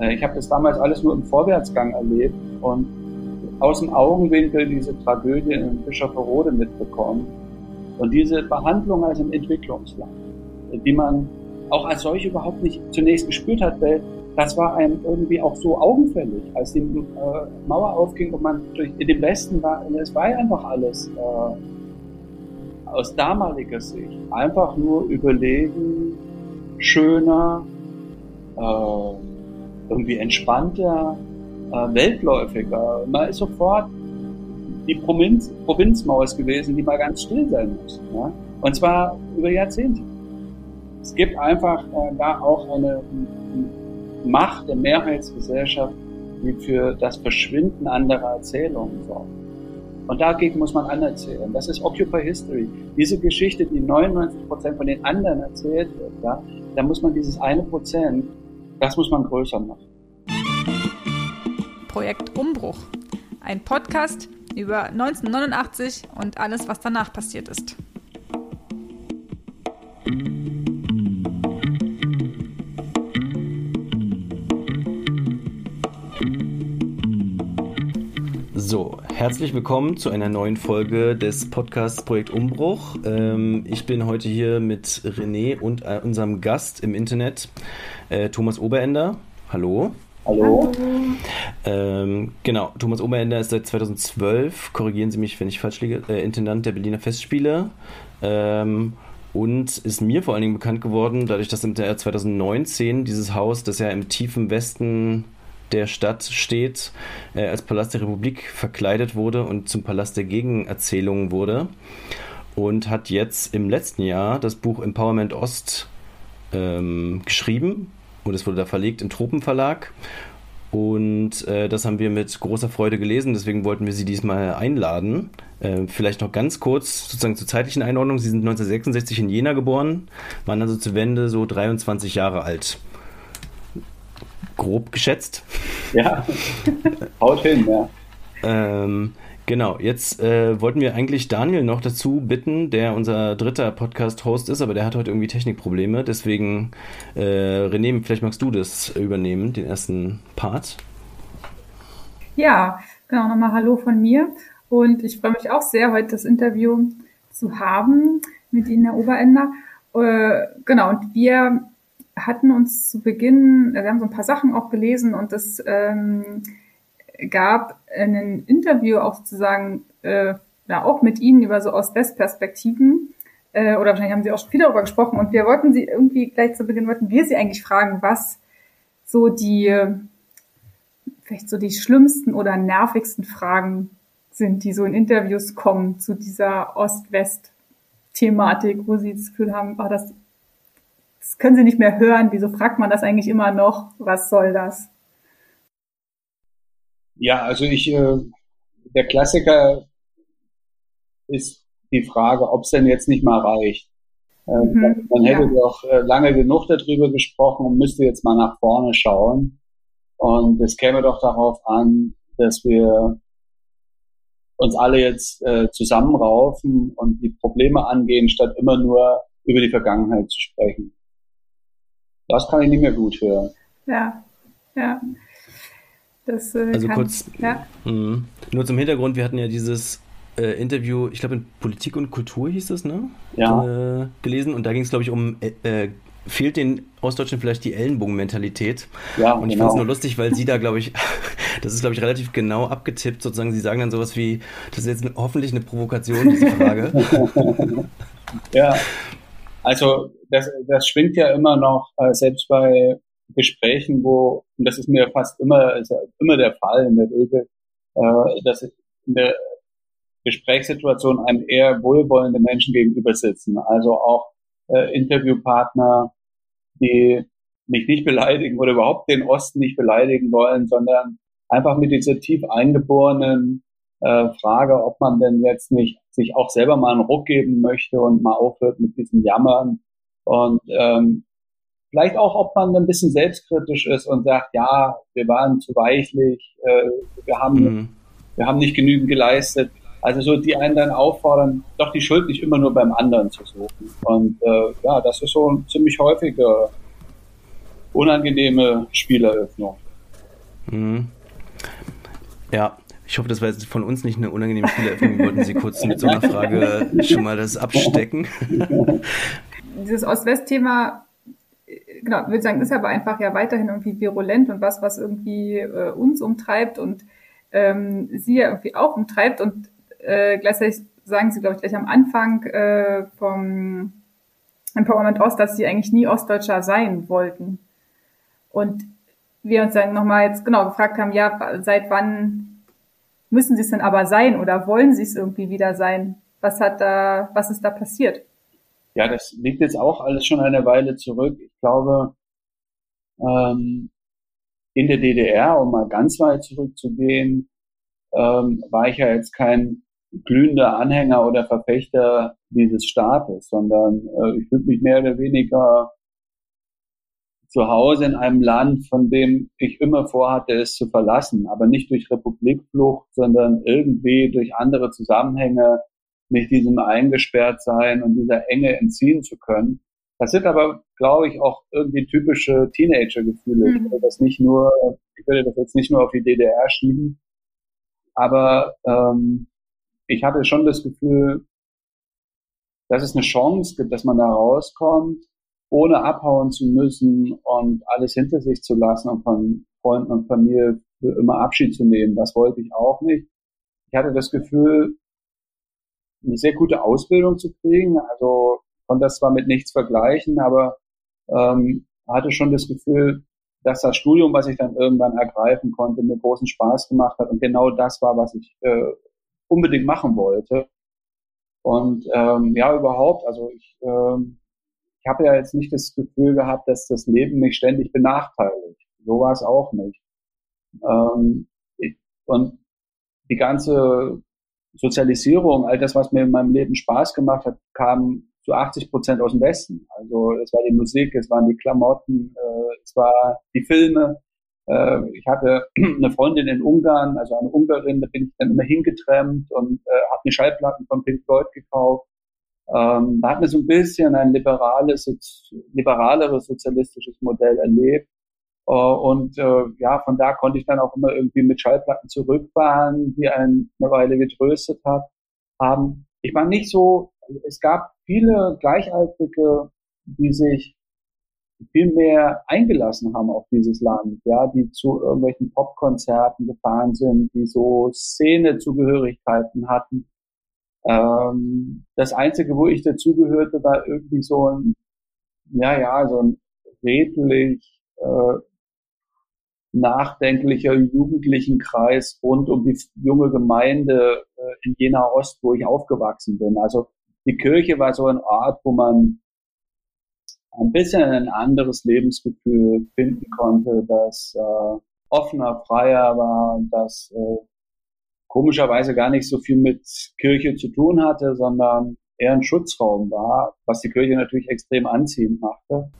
Äh, ich habe das damals alles nur im Vorwärtsgang erlebt und aus dem Augenwinkel diese Tragödie in Bischofferode mitbekommen. Und diese Behandlung als ein Entwicklungsland, die man auch als solche überhaupt nicht zunächst gespürt hat, weil das war einem irgendwie auch so augenfällig, als die äh, Mauer aufging und man durch in den Westen war, es war einfach alles äh, aus damaliger Sicht. Einfach nur überlegen, schöner, äh, irgendwie entspannter, äh, weltläufiger. Man ist sofort die Provinz, Provinzmaus gewesen, die mal ganz still sein muss. Ja? Und zwar über Jahrzehnte. Es gibt einfach äh, da auch eine, eine Macht der Mehrheitsgesellschaft, die für das Verschwinden anderer Erzählungen sorgt. Und dagegen muss man anerzählen. Das ist Occupy History. Diese Geschichte, die 99 Prozent von den anderen erzählt wird, ja, da muss man dieses eine Prozent, das muss man größer machen. Projekt Umbruch. Ein Podcast über 1989 und alles, was danach passiert ist. So, herzlich willkommen zu einer neuen Folge des Podcasts Projekt Umbruch. Ähm, ich bin heute hier mit René und äh, unserem Gast im Internet, äh, Thomas Oberender. Hallo. Hallo. Ähm, genau, Thomas Oberender ist seit 2012, korrigieren Sie mich, wenn ich falsch liege, äh, Intendant der Berliner Festspiele. Ähm, und ist mir vor allen Dingen bekannt geworden, dadurch, dass im Jahr 2019 dieses Haus, das ja im tiefen Westen der Stadt steht, äh, als Palast der Republik verkleidet wurde und zum Palast der Gegenerzählungen wurde. Und hat jetzt im letzten Jahr das Buch Empowerment Ost ähm, geschrieben und es wurde da verlegt im Tropenverlag. Und äh, das haben wir mit großer Freude gelesen, deswegen wollten wir Sie diesmal einladen. Äh, vielleicht noch ganz kurz, sozusagen zur zeitlichen Einordnung. Sie sind 1966 in Jena geboren, waren also zur Wende so 23 Jahre alt. Grob geschätzt. Ja, haut hin, ja. Ähm, Genau, jetzt äh, wollten wir eigentlich Daniel noch dazu bitten, der unser dritter Podcast-Host ist, aber der hat heute irgendwie Technikprobleme. Deswegen, äh, René, vielleicht magst du das übernehmen, den ersten Part. Ja, genau, nochmal Hallo von mir. Und ich freue mich auch sehr, heute das Interview zu haben mit Ihnen, Herr Oberender. Äh, genau, und wir hatten uns zu Beginn, wir haben so ein paar Sachen auch gelesen und das ähm, gab ein Interview auch sozusagen, äh, ja, auch mit Ihnen über so Ost-West-Perspektiven. Äh, oder wahrscheinlich haben Sie auch schon viel darüber gesprochen. Und wir wollten Sie irgendwie gleich zu Beginn, wollten wir Sie eigentlich fragen, was so die, vielleicht so die schlimmsten oder nervigsten Fragen sind, die so in Interviews kommen zu dieser Ost-West-Thematik, wo Sie das Gefühl haben, oh, das, das können Sie nicht mehr hören. Wieso fragt man das eigentlich immer noch? Was soll das? Ja, also ich, äh, der Klassiker ist die Frage, ob es denn jetzt nicht mal reicht. Äh, mhm, man hätte ja. doch äh, lange genug darüber gesprochen und müsste jetzt mal nach vorne schauen. Und es käme doch darauf an, dass wir uns alle jetzt äh, zusammenraufen und die Probleme angehen, statt immer nur über die Vergangenheit zu sprechen. Das kann ich nicht mehr gut hören. Ja, ja. Das, äh, also kann, kurz, ja. mh, nur zum Hintergrund, wir hatten ja dieses äh, Interview, ich glaube in Politik und Kultur hieß es, ne? Ja. Äh, gelesen und da ging es, glaube ich, um, äh, äh, fehlt den Ostdeutschen vielleicht die Ellenbogenmentalität. Ja, und ich genau. fand es nur lustig, weil sie da, glaube ich, das ist, glaube ich, relativ genau abgetippt, sozusagen, sie sagen dann sowas wie, das ist jetzt hoffentlich eine Provokation, diese Frage. ja, also das, das schwingt ja immer noch, äh, selbst bei Gesprächen, wo, und das ist mir fast immer, ist ja immer der Fall in der Regel, äh, dass in der Gesprächssituation einem eher wohlwollende Menschen gegenüber sitzen. Also auch äh, Interviewpartner, die mich nicht beleidigen oder überhaupt den Osten nicht beleidigen wollen, sondern einfach mit dieser tief eingeborenen äh, Frage, ob man denn jetzt nicht sich auch selber mal einen Ruck geben möchte und mal aufhört mit diesem Jammern und ähm, Vielleicht auch, ob man ein bisschen selbstkritisch ist und sagt, ja, wir waren zu weichlich, äh, wir haben, mhm. wir haben nicht genügend geleistet. Also so, die einen dann auffordern, doch die Schuld nicht immer nur beim anderen zu suchen. Und äh, ja, das ist so eine ziemlich häufige, unangenehme Spieleröffnung. Mhm. Ja, ich hoffe, das war jetzt von uns nicht eine unangenehme Fehleröffnung. Wir wollten Sie kurz mit so einer Frage schon mal das abstecken. Dieses Ost-West-Thema, genau, würde sagen, ist aber einfach ja weiterhin irgendwie virulent und was, was irgendwie äh, uns umtreibt und ähm, Sie ja irgendwie auch umtreibt und äh, gleichzeitig sagen Sie, glaube ich, gleich am Anfang äh, vom Empowerment Ost, dass Sie eigentlich nie Ostdeutscher sein wollten. Und wir uns dann nochmal jetzt genau gefragt haben, ja, seit wann Müssen sie es denn aber sein oder wollen sie es irgendwie wieder sein? Was hat da, was ist da passiert? Ja, das liegt jetzt auch alles schon eine Weile zurück. Ich glaube, ähm, in der DDR, um mal ganz weit zurückzugehen, ähm, war ich ja jetzt kein glühender Anhänger oder Verfechter dieses Staates, sondern äh, ich fühle mich mehr oder weniger zu Hause in einem Land, von dem ich immer vorhatte, es zu verlassen, aber nicht durch Republikflucht, sondern irgendwie durch andere Zusammenhänge mich diesem eingesperrt sein und dieser Enge entziehen zu können. Das sind aber, glaube ich, auch irgendwie typische Teenager-Gefühle. Mhm. Ich würde das nicht nur, ich würde das jetzt nicht nur auf die DDR schieben, aber ähm, ich hatte schon das Gefühl, dass es eine Chance gibt, dass man da rauskommt ohne abhauen zu müssen und alles hinter sich zu lassen und von Freunden und Familie für immer Abschied zu nehmen. Das wollte ich auch nicht. Ich hatte das Gefühl, eine sehr gute Ausbildung zu kriegen. Also konnte das zwar mit nichts vergleichen, aber ähm, hatte schon das Gefühl, dass das Studium, was ich dann irgendwann ergreifen konnte, mir großen Spaß gemacht hat und genau das war, was ich äh, unbedingt machen wollte. Und ähm, ja, überhaupt, also ich ähm, ich habe ja jetzt nicht das Gefühl gehabt, dass das Leben mich ständig benachteiligt. So war es auch nicht. Ähm, ich, und die ganze Sozialisierung, all das, was mir in meinem Leben Spaß gemacht hat, kam zu 80 Prozent aus dem Westen. Also es war die Musik, es waren die Klamotten, äh, es war die Filme. Äh, ich hatte eine Freundin in Ungarn, also eine Ungarin, da bin ich dann immer hingetrennt und äh, habe mir Schallplatten von Pink Floyd gekauft. Ähm, da hat man so ein bisschen ein liberales, liberaleres sozialistisches Modell erlebt. Äh, und äh, ja, von da konnte ich dann auch immer irgendwie mit Schallplatten zurückfahren, die einen eine Weile getröstet hat, haben. Ich war nicht so, es gab viele Gleichaltrige, die sich viel mehr eingelassen haben auf dieses Land, ja, die zu irgendwelchen Popkonzerten gefahren sind, die so Szenezugehörigkeiten hatten ähm, das Einzige, wo ich dazugehörte, war irgendwie so ein, ja, ja, so ein redlich äh, nachdenklicher jugendlichen Kreis rund um die junge Gemeinde äh, in Jena Ost, wo ich aufgewachsen bin. Also die Kirche war so ein Ort, wo man ein bisschen ein anderes Lebensgefühl finden konnte, das äh, offener, freier war, das äh, komischerweise gar nicht so viel mit Kirche zu tun hatte, sondern eher ein Schutzraum war, was die Kirche natürlich extrem anziehend machte.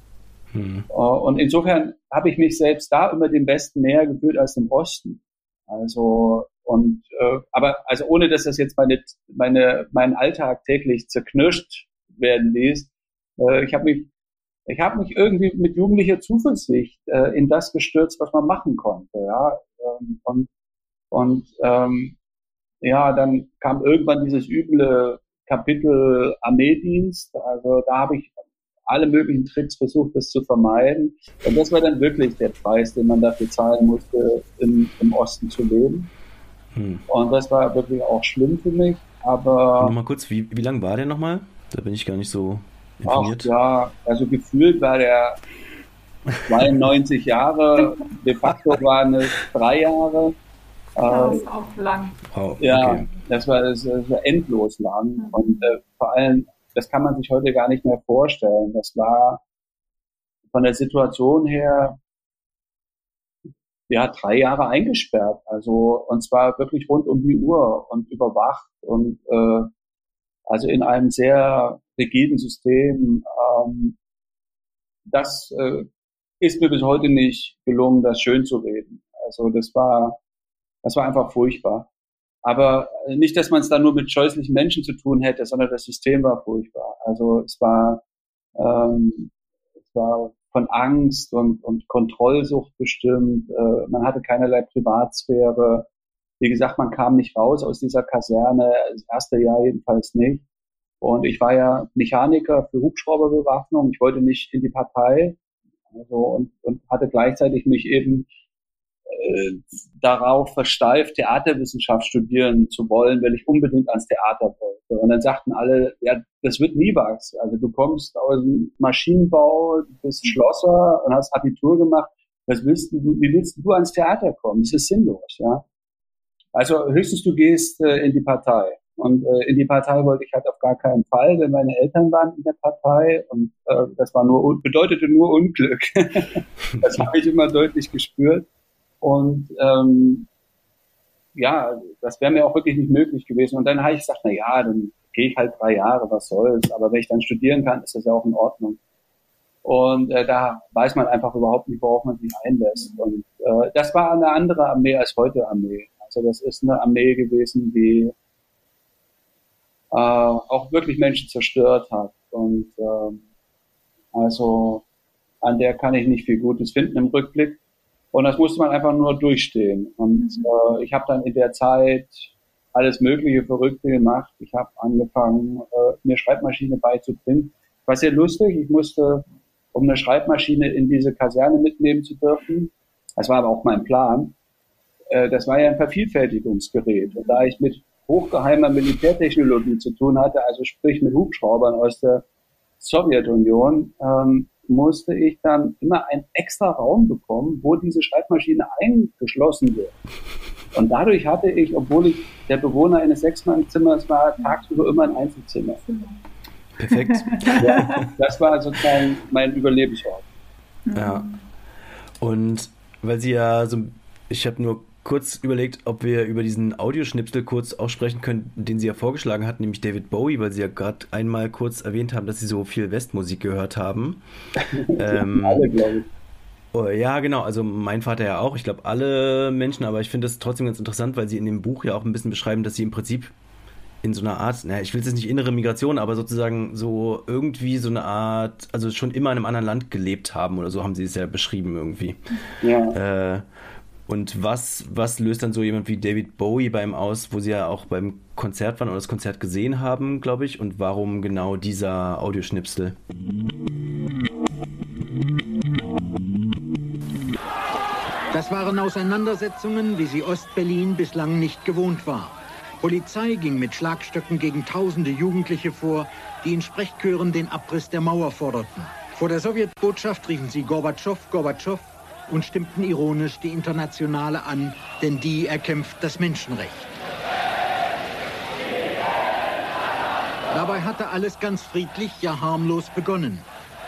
Hm. Äh, und insofern habe ich mich selbst da immer dem Westen näher gefühlt als im Osten. Also und äh, aber also ohne dass das jetzt meine meine meinen Alltag täglich zerknirscht werden ließ, äh, ich habe mich ich habe mich irgendwie mit jugendlicher Zuversicht äh, in das gestürzt, was man machen konnte, ja ähm, und und ähm, ja, dann kam irgendwann dieses üble Kapitel Armeedienst. Also da habe ich alle möglichen Tricks versucht, das zu vermeiden. Und das war dann wirklich der Preis, den man dafür zahlen musste, im, im Osten zu leben. Hm. Und das war wirklich auch schlimm für mich. Aber. Nochmal kurz, wie, wie lang war der nochmal? Da bin ich gar nicht so informiert. Ach, ja, also gefühlt war der 92 Jahre, de facto waren es drei Jahre. Das ist auch lang. Oh, ja, okay. das, war, das war endlos lang. Mhm. Und äh, vor allem, das kann man sich heute gar nicht mehr vorstellen. Das war von der Situation her, ja, drei Jahre eingesperrt. Also, und zwar wirklich rund um die Uhr und überwacht und äh, also in einem sehr rigiden System. Ähm, das äh, ist mir bis heute nicht gelungen, das schön zu reden. Also das war das war einfach furchtbar. Aber nicht, dass man es da nur mit scheußlichen Menschen zu tun hätte, sondern das System war furchtbar. Also es war, ähm, es war von Angst und, und Kontrollsucht bestimmt. Äh, man hatte keinerlei Privatsphäre. Wie gesagt, man kam nicht raus aus dieser Kaserne, das erste Jahr jedenfalls nicht. Und ich war ja Mechaniker für Hubschrauberbewaffnung. Ich wollte nicht in die Partei. Also, und, und hatte gleichzeitig mich eben äh, darauf versteift, Theaterwissenschaft studieren zu wollen, weil ich unbedingt ans Theater wollte. Und dann sagten alle, ja, das wird nie was. Also du kommst aus dem Maschinenbau, bist Schlosser und hast Abitur gemacht. Was willst du, wie willst du ans Theater kommen? Das ist sinnlos, ja. Also höchstens du gehst äh, in die Partei. Und äh, in die Partei wollte ich halt auf gar keinen Fall, denn meine Eltern waren in der Partei und äh, das war nur bedeutete nur Unglück. das habe ich immer deutlich gespürt. Und ähm, ja, das wäre mir auch wirklich nicht möglich gewesen. Und dann habe ich gesagt, na ja, dann gehe ich halt drei Jahre, was soll's. Aber wenn ich dann studieren kann, ist das ja auch in Ordnung. Und äh, da weiß man einfach überhaupt nicht, worauf man sich einlässt. Und äh, das war eine andere Armee als heute Armee. Also das ist eine Armee gewesen, die äh, auch wirklich Menschen zerstört hat. Und äh, also an der kann ich nicht viel Gutes finden im Rückblick. Und das musste man einfach nur durchstehen. Und mhm. äh, ich habe dann in der Zeit alles mögliche Verrückte gemacht. Ich habe angefangen, äh, mir Schreibmaschine beizubringen. War sehr lustig. Ich musste, um eine Schreibmaschine in diese Kaserne mitnehmen zu dürfen, das war aber auch mein Plan, äh, das war ja ein Vervielfältigungsgerät. Und da ich mit hochgeheimer Militärtechnologie zu tun hatte, also sprich mit Hubschraubern aus der Sowjetunion, ähm, musste ich dann immer einen extra Raum bekommen, wo diese Schreibmaschine eingeschlossen wird. Und dadurch hatte ich, obwohl ich der Bewohner eines Sechsmannzimmers war, tagsüber immer ein Einzelzimmer. Perfekt. Ja, das war sozusagen mein Überlebensort. Ja. Und weil Sie ja so, ich habe nur kurz überlegt, ob wir über diesen Audioschnipsel kurz auch sprechen können, den Sie ja vorgeschlagen hatten, nämlich David Bowie, weil Sie ja gerade einmal kurz erwähnt haben, dass Sie so viel Westmusik gehört haben. ähm, alle, glaube ich. Oh, ja, genau. Also mein Vater ja auch. Ich glaube alle Menschen, aber ich finde das trotzdem ganz interessant, weil Sie in dem Buch ja auch ein bisschen beschreiben, dass Sie im Prinzip in so einer Art, naja, ich will es jetzt nicht innere Migration, aber sozusagen so irgendwie so eine Art, also schon immer in einem anderen Land gelebt haben oder so haben Sie es ja beschrieben irgendwie. Ja. Äh, und was, was löst dann so jemand wie David Bowie beim aus, wo sie ja auch beim Konzert waren oder das Konzert gesehen haben, glaube ich? Und warum genau dieser Audioschnipsel? Das waren Auseinandersetzungen, wie sie Ostberlin bislang nicht gewohnt war. Polizei ging mit Schlagstöcken gegen tausende Jugendliche vor, die in Sprechchören den Abriss der Mauer forderten. Vor der Sowjetbotschaft riefen sie Gorbatschow, Gorbatschow und stimmten ironisch die Internationale an, denn die erkämpft das Menschenrecht. Dabei hatte alles ganz friedlich, ja harmlos begonnen.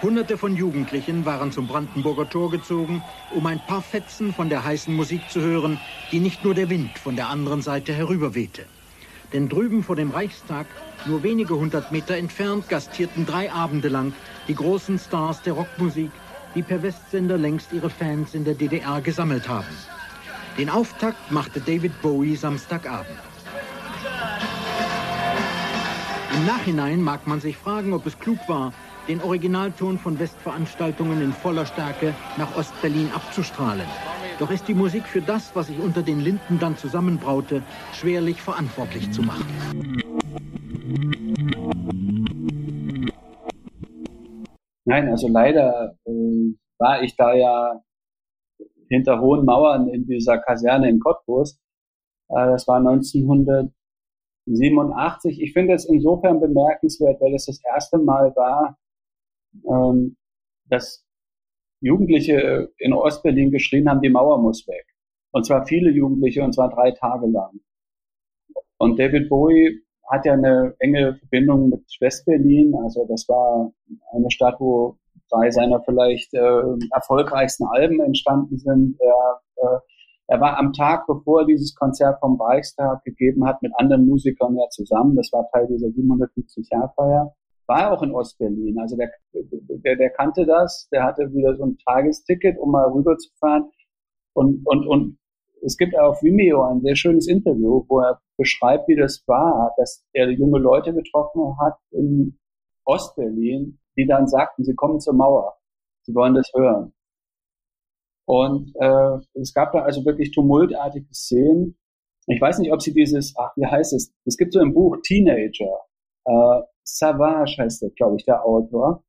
Hunderte von Jugendlichen waren zum Brandenburger Tor gezogen, um ein paar Fetzen von der heißen Musik zu hören, die nicht nur der Wind von der anderen Seite herüberwehte. Denn drüben vor dem Reichstag, nur wenige hundert Meter entfernt, gastierten drei Abende lang die großen Stars der Rockmusik die per Westsender längst ihre Fans in der DDR gesammelt haben. Den Auftakt machte David Bowie Samstagabend. Im Nachhinein mag man sich fragen, ob es klug war, den Originalton von Westveranstaltungen in voller Stärke nach Ostberlin abzustrahlen. Doch ist die Musik für das, was sich unter den Linden dann zusammenbraute, schwerlich verantwortlich zu machen. Nein, also leider äh, war ich da ja hinter hohen Mauern in dieser Kaserne in Cottbus. Äh, das war 1987. Ich finde es insofern bemerkenswert, weil es das erste Mal war, ähm, dass Jugendliche in Ostberlin geschrien haben, die Mauer muss weg. Und zwar viele Jugendliche, und zwar drei Tage lang. Und David Bowie hat ja eine enge Verbindung mit Westberlin. Also das war eine Stadt, wo drei seiner vielleicht äh, erfolgreichsten Alben entstanden sind. Er, äh, er war am Tag, bevor er dieses Konzert vom Reichstag gegeben hat, mit anderen Musikern ja zusammen. Das war Teil dieser 750-Jahr-Feier. War er auch in Ostberlin. Also der, der, der kannte das. Der hatte wieder so ein Tagesticket, um mal rüberzufahren. Und, und, und es gibt auf Vimeo ein sehr schönes Interview, wo er beschreibt, wie das war, dass er junge Leute getroffen hat in Ostberlin, die dann sagten, sie kommen zur Mauer. Sie wollen das hören. Und äh, es gab da also wirklich tumultartige Szenen. Ich weiß nicht, ob Sie dieses, ach, wie heißt es? Es gibt so ein Buch Teenager. Äh, Savage heißt der, glaube ich, der Autor.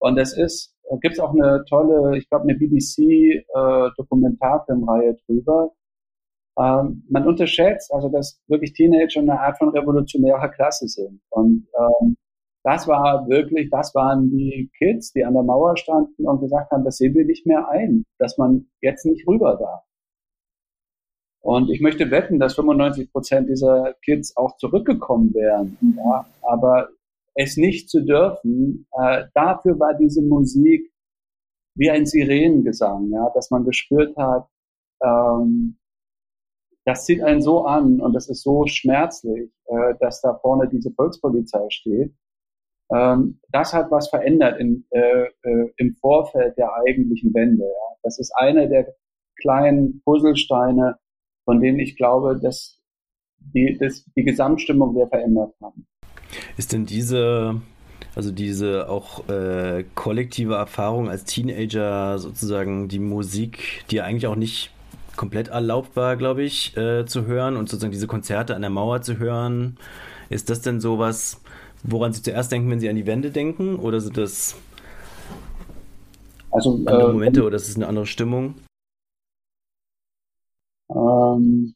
Und es ist, gibt es auch eine tolle, ich glaube, eine BBC-Dokumentarfilmreihe äh, drüber. Ähm, man unterschätzt also, dass wirklich Teenager eine Art von revolutionärer Klasse sind. Und ähm, das war wirklich, das waren die Kids, die an der Mauer standen und gesagt haben, das sehen wir nicht mehr ein, dass man jetzt nicht rüber darf. Und ich möchte wetten, dass 95 Prozent dieser Kids auch zurückgekommen wären. Mhm. Ja, aber es nicht zu dürfen, äh, dafür war diese Musik wie ein Sirenengesang, ja, dass man gespürt hat, ähm, das zieht einen so an und das ist so schmerzlich, äh, dass da vorne diese Volkspolizei steht. Ähm, das hat was verändert in, äh, äh, im Vorfeld der eigentlichen Wende. Ja. Das ist eine der kleinen Puzzlesteine, von denen ich glaube, dass die, dass die Gesamtstimmung wir verändert haben. Ist denn diese, also diese auch äh, kollektive Erfahrung als Teenager sozusagen die Musik, die eigentlich auch nicht komplett erlaubt war, glaube ich, äh, zu hören und sozusagen diese Konzerte an der Mauer zu hören, ist das denn sowas, woran Sie zuerst denken, wenn Sie an die Wende denken? Oder sind das also, andere äh, Momente oder ist es eine andere Stimmung? Ähm,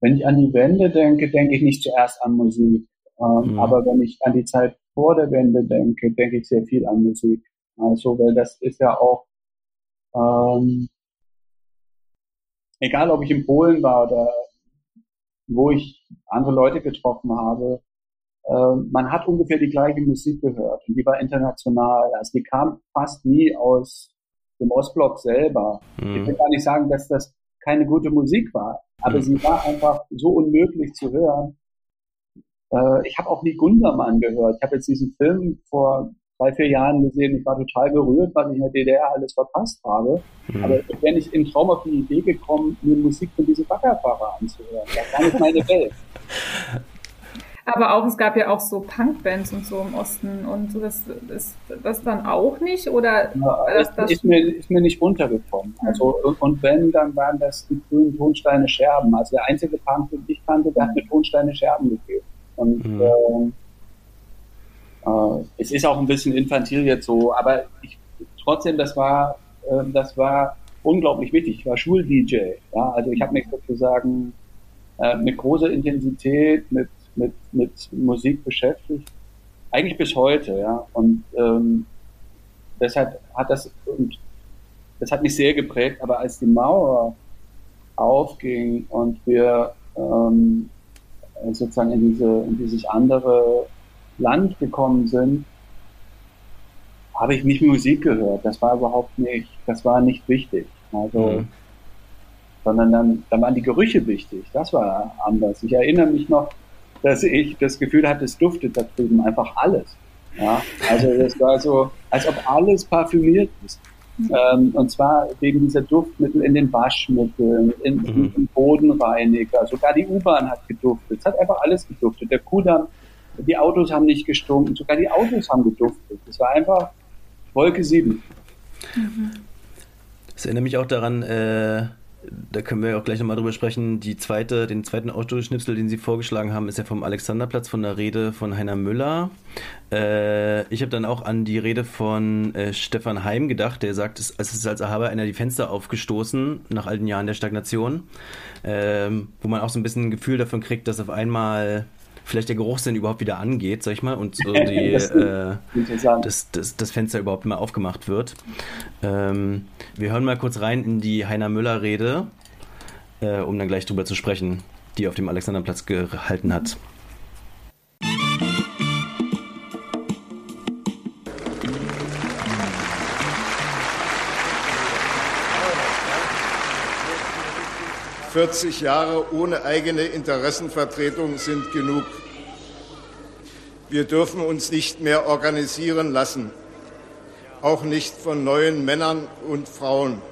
wenn ich an die Wende denke, denke ich nicht zuerst an Musik. Ähm, mhm. Aber wenn ich an die Zeit vor der Wende denke, denke ich sehr viel an Musik. Also, weil das ist ja auch, ähm, egal ob ich in Polen war oder wo ich andere Leute getroffen habe, äh, man hat ungefähr die gleiche Musik gehört und die war international. Also die kam fast nie aus dem Ostblock selber. Mhm. Ich will gar nicht sagen, dass das keine gute Musik war, aber mhm. sie war einfach so unmöglich zu hören. Äh, ich habe auch nie Gundermann gehört. Ich habe jetzt diesen Film vor drei, vier Jahren gesehen. Ich war total berührt, weil ich in der DDR alles verpasst habe. Mhm. Aber ich wäre nicht im Traum auf die Idee gekommen, mir Musik von diesem Baggerfahrer anzuhören. Das war nicht meine Welt. Aber auch, es gab ja auch so Punkbands und so im Osten und so, das ist das dann auch nicht? Oder ja, das, das ist, mir, ist mir nicht untergekommen. Mhm. Also, und wenn, dann waren das die grünen Tonsteine Scherben. Also der einzige Punk, den ich kannte, der hat mir Tonsteine Scherben gegeben. Und mhm. äh, äh, es ist auch ein bisschen infantil jetzt so, aber ich, trotzdem, das war, äh, das war unglaublich wichtig. Ich war Schul-DJ. Ja? Also ich habe mich sozusagen äh, mit großer Intensität, mit mit, mit Musik beschäftigt. Eigentlich bis heute, ja. Und ähm, deshalb hat das, und das hat mich sehr geprägt, aber als die Mauer aufging und wir ähm, sozusagen in, diese, in dieses andere Land gekommen sind, habe ich nicht Musik gehört. Das war überhaupt nicht, das war nicht wichtig. Also, mhm. sondern dann, dann waren die Gerüche wichtig. Das war anders. Ich erinnere mich noch, dass ich das Gefühl hatte, es duftet da drüben einfach alles. Ja, also das war so, als ob alles parfümiert ist. Ähm, und zwar wegen dieser Duftmittel in den Waschmitteln, in, mhm. im Bodenreiniger. Sogar die U-Bahn hat geduftet. Es hat einfach alles geduftet. Der Kudamm, die Autos haben nicht gestunken. Sogar die Autos haben geduftet. Es war einfach Wolke 7. Das erinnert mich auch daran, äh, da können wir auch gleich nochmal drüber sprechen. Die zweite, den zweiten Autoschnipsel, den Sie vorgeschlagen haben, ist ja vom Alexanderplatz von der Rede von Heiner Müller. Äh, ich habe dann auch an die Rede von äh, Stefan Heim gedacht, der sagt, es, ist als Erhaber einer die Fenster aufgestoßen nach alten Jahren der Stagnation, äh, wo man auch so ein bisschen ein Gefühl davon kriegt, dass auf einmal vielleicht der Geruchssinn überhaupt wieder angeht, sag ich mal, und so die, das, äh, das, das, das, Fenster überhaupt mal aufgemacht wird. Ähm, wir hören mal kurz rein in die Heiner Müller-Rede, äh, um dann gleich drüber zu sprechen, die auf dem Alexanderplatz gehalten hat. Vierzig Jahre ohne eigene Interessenvertretung sind genug. Wir dürfen uns nicht mehr organisieren lassen, auch nicht von neuen Männern und Frauen.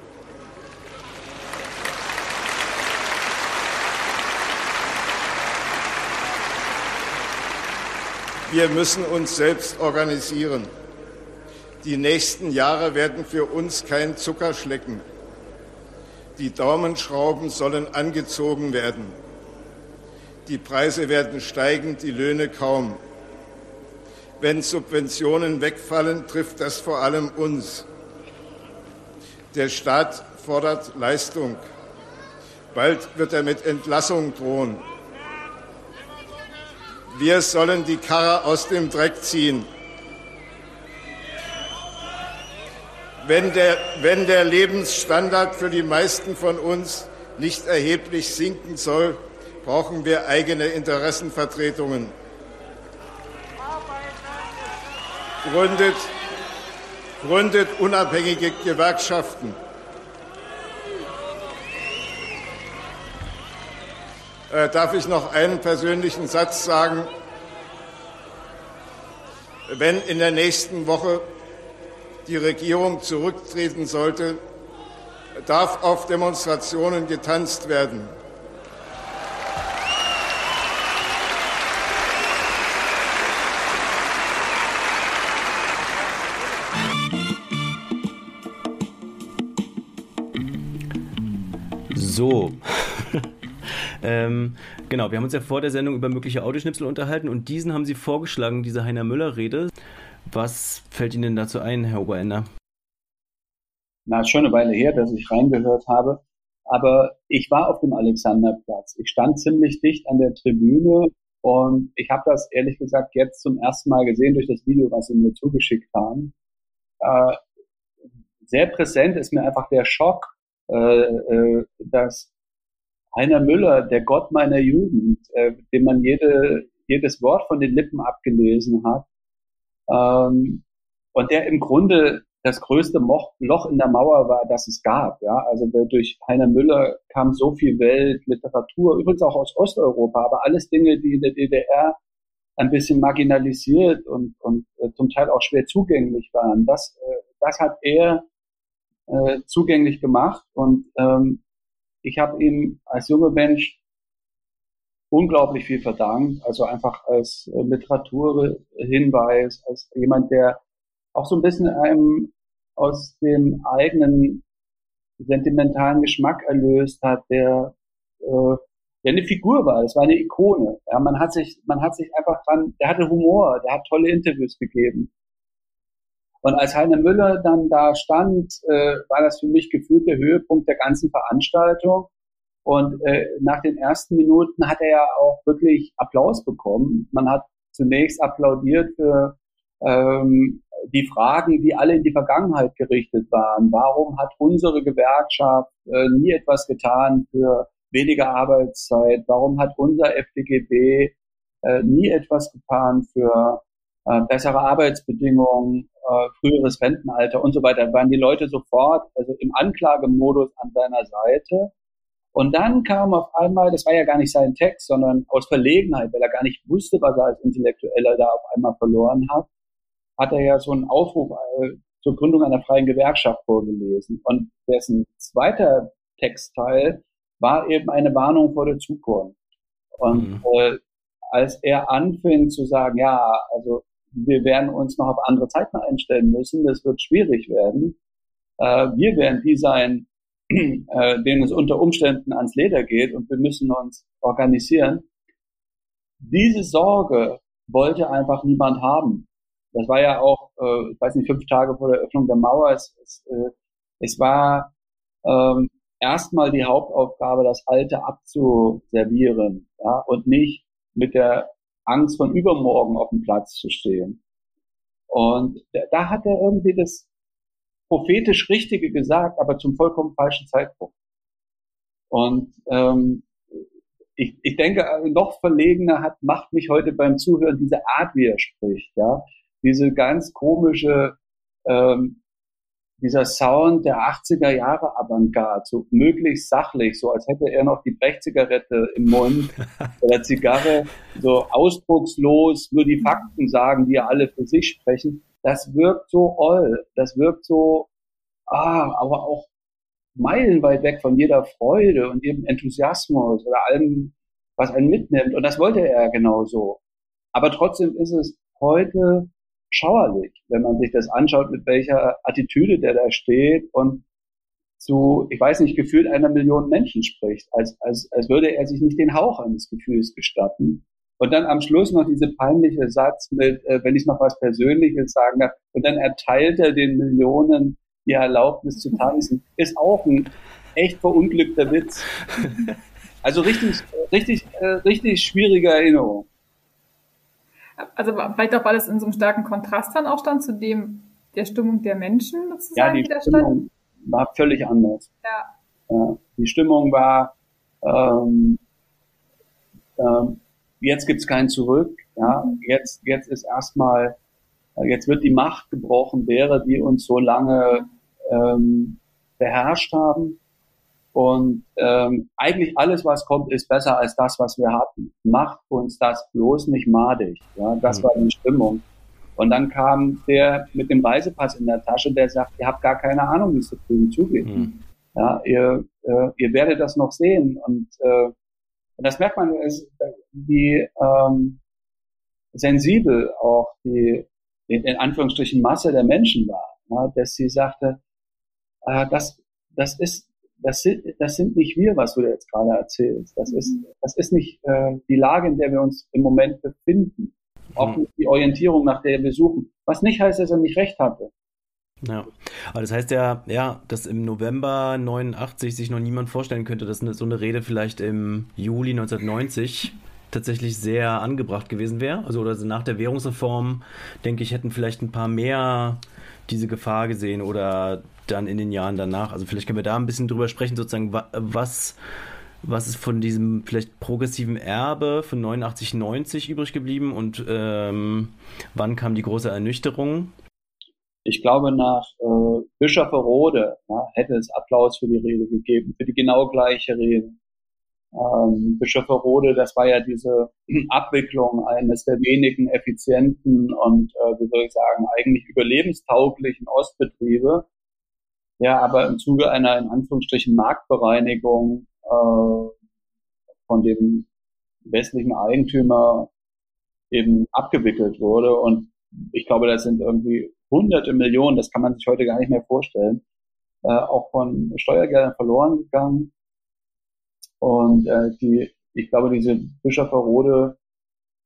Wir müssen uns selbst organisieren. Die nächsten Jahre werden für uns kein Zuckerschlecken. Die Daumenschrauben sollen angezogen werden. Die Preise werden steigen, die Löhne kaum. Wenn Subventionen wegfallen, trifft das vor allem uns. Der Staat fordert Leistung. Bald wird er mit Entlassung drohen. Wir sollen die Karre aus dem Dreck ziehen. Wenn der, wenn der Lebensstandard für die meisten von uns nicht erheblich sinken soll, brauchen wir eigene Interessenvertretungen. Gründet, gründet unabhängige Gewerkschaften. Äh, darf ich noch einen persönlichen Satz sagen? Wenn in der nächsten Woche die Regierung zurücktreten sollte, darf auf Demonstrationen getanzt werden. So. ähm, genau, wir haben uns ja vor der Sendung über mögliche Audioschnipsel unterhalten und diesen haben Sie vorgeschlagen, diese Heiner Müller-Rede. Was fällt Ihnen dazu ein, Herr Oberender? Na, schon eine Weile her, dass ich reingehört habe. Aber ich war auf dem Alexanderplatz. Ich stand ziemlich dicht an der Tribüne und ich habe das ehrlich gesagt jetzt zum ersten Mal gesehen durch das Video, was Sie mir zugeschickt haben. Äh, sehr präsent ist mir einfach der Schock, dass Heiner Müller, der Gott meiner Jugend, äh, dem man jede, jedes Wort von den Lippen abgelesen hat, ähm, und der im Grunde das größte Loch in der Mauer war, das es gab. Ja, also durch Heiner Müller kam so viel Welt, Literatur, übrigens auch aus Osteuropa, aber alles Dinge, die in der DDR ein bisschen marginalisiert und, und äh, zum Teil auch schwer zugänglich waren. Das, äh, das hat er äh, zugänglich gemacht und ähm, ich habe ihm als junger Mensch unglaublich viel verdankt. Also einfach als äh, Literaturhinweis, als jemand, der auch so ein bisschen einem aus dem eigenen sentimentalen Geschmack erlöst hat, der, äh, der eine Figur war, es war eine Ikone. Ja, man hat sich, man hat sich einfach dran, der hatte Humor, der hat tolle Interviews gegeben. Und als Heiner Müller dann da stand, äh, war das für mich gefühlt der Höhepunkt der ganzen Veranstaltung. Und äh, nach den ersten Minuten hat er ja auch wirklich Applaus bekommen. Man hat zunächst applaudiert für ähm, die Fragen, die alle in die Vergangenheit gerichtet waren. Warum hat unsere Gewerkschaft äh, nie etwas getan für weniger Arbeitszeit? Warum hat unser FDGB äh, nie etwas getan für äh, bessere Arbeitsbedingungen, äh, früheres Rentenalter und so weiter? Waren die Leute sofort also im Anklagemodus an seiner Seite. Und dann kam auf einmal, das war ja gar nicht sein Text, sondern aus Verlegenheit, weil er gar nicht wusste, was er als Intellektueller da auf einmal verloren hat, hat er ja so einen Aufruf äh, zur Gründung einer freien Gewerkschaft vorgelesen. Und dessen zweiter Textteil war eben eine Warnung vor der Zukunft. Und mhm. äh, als er anfing zu sagen, ja, also wir werden uns noch auf andere Zeiten einstellen müssen, das wird schwierig werden. Äh, wir werden die sein, äh, denen es unter Umständen ans Leder geht und wir müssen uns organisieren. Diese Sorge wollte einfach niemand haben. Das war ja auch, äh, ich weiß nicht, fünf Tage vor der Öffnung der Mauer. Es, es, äh, es war ähm, erstmal die Hauptaufgabe, das Alte abzuservieren ja, und nicht mit der Angst von übermorgen auf dem Platz zu stehen. Und da, hat er irgendwie das, prophetisch Richtige gesagt, aber zum vollkommen falschen Zeitpunkt. Und ähm, ich, ich denke, noch verlegener hat, macht mich heute beim Zuhören diese Art, wie er spricht, ja, diese ganz komische, ähm, dieser Sound der 80er Jahre Avantgarde, so möglichst sachlich, so als hätte er noch die Brechzigarette im Mund oder Zigarre, so ausdruckslos, nur die Fakten sagen, die ja alle für sich sprechen das wirkt so oll, das wirkt so, ah, aber auch meilenweit weg von jeder Freude und jedem Enthusiasmus oder allem, was einen mitnimmt. Und das wollte er genauso. Aber trotzdem ist es heute schauerlich, wenn man sich das anschaut, mit welcher Attitüde der da steht und zu, ich weiß nicht, gefühlt einer Million Menschen spricht, als, als, als würde er sich nicht den Hauch eines Gefühls gestatten. Und dann am Schluss noch diese peinliche Satz mit, äh, wenn ich noch was Persönliches sagen darf, und dann erteilt er den Millionen die Erlaubnis zu tanzen, ist auch ein echt verunglückter Witz. Also richtig, richtig, äh, richtig schwierige Erinnerung. Also vielleicht auch, weil es in so einem starken Kontrast dann auch stand zu dem der Stimmung der Menschen sozusagen, ja, die, die Stimmung war völlig anders. Ja. ja die Stimmung war ähm, ähm, jetzt gibt's kein Zurück. Ja, mhm. jetzt jetzt ist erstmal jetzt wird die Macht gebrochen derer, die uns so lange ähm, beherrscht haben. Und ähm, eigentlich alles, was kommt, ist besser als das, was wir hatten. Macht uns das bloß nicht madig. Ja, das mhm. war die Stimmung. Und dann kam der mit dem Reisepass in der Tasche, der sagt, ihr habt gar keine Ahnung, wie es da drüben zugeht. Mhm. Ja, ihr, äh, ihr werdet das noch sehen. Und, äh, das merkt man, ist, wie ähm, sensibel auch die in Anführungsstrichen Masse der Menschen war, ja, dass sie sagte, äh, das, das ist das sind, das sind nicht wir, was du jetzt gerade erzählst. Das ist, mhm. das ist nicht äh, die Lage, in der wir uns im Moment befinden. Auch mhm. nicht die Orientierung, nach der wir suchen. Was nicht heißt, dass er nicht recht hatte. Ja, aber das heißt ja, ja, dass im November 89 sich noch niemand vorstellen könnte, dass eine, so eine Rede vielleicht im Juli 1990 tatsächlich sehr angebracht gewesen wäre. Also oder nach der Währungsreform, denke ich, hätten vielleicht ein paar mehr diese Gefahr gesehen oder dann in den Jahren danach? Also vielleicht können wir da ein bisschen drüber sprechen, sozusagen, was, was ist von diesem vielleicht progressiven Erbe von 89, 90 übrig geblieben und ähm, wann kam die große Ernüchterung? Ich glaube, nach äh, Bischofferode ja, hätte es Applaus für die Rede gegeben, für die genau gleiche Rede. Ähm, Bischofferode, das war ja diese Abwicklung eines der wenigen effizienten und, äh, wie soll ich sagen, eigentlich überlebenstauglichen Ostbetriebe, ja, aber im Zuge einer in Anführungsstrichen Marktbereinigung äh, von dem westlichen Eigentümer eben abgewickelt wurde. Und ich glaube, das sind irgendwie hunderte Millionen, das kann man sich heute gar nicht mehr vorstellen, äh, auch von Steuergeldern verloren gegangen. Und äh, die, ich glaube, diese Bischofferode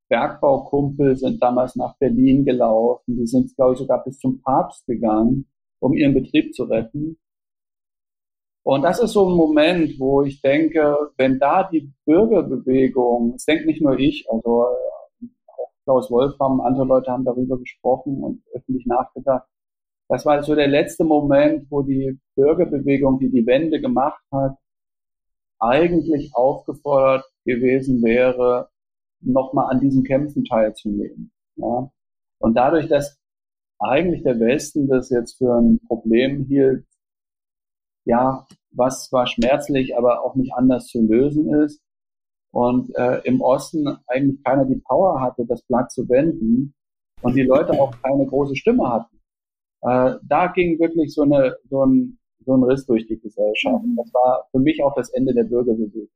Bergbaukumpel sind damals nach Berlin gelaufen. Die sind, glaube ich, sogar bis zum Papst gegangen um ihren Betrieb zu retten. Und das ist so ein Moment, wo ich denke, wenn da die Bürgerbewegung, es denkt nicht nur ich, also auch Klaus Wolfram, andere Leute haben darüber gesprochen und öffentlich nachgedacht. Das war so der letzte Moment, wo die Bürgerbewegung, die die Wende gemacht hat, eigentlich aufgefordert gewesen wäre, nochmal an diesen Kämpfen teilzunehmen. Ja? Und dadurch, dass eigentlich der Westen das jetzt für ein Problem hielt, ja, was zwar schmerzlich, aber auch nicht anders zu lösen ist. Und äh, im Osten eigentlich keiner die Power hatte, das Blatt zu wenden und die Leute auch keine große Stimme hatten. Äh, da ging wirklich so, eine, so, ein, so ein Riss durch die Gesellschaft. Mhm. Das war für mich auch das Ende der Bürgerbewegung.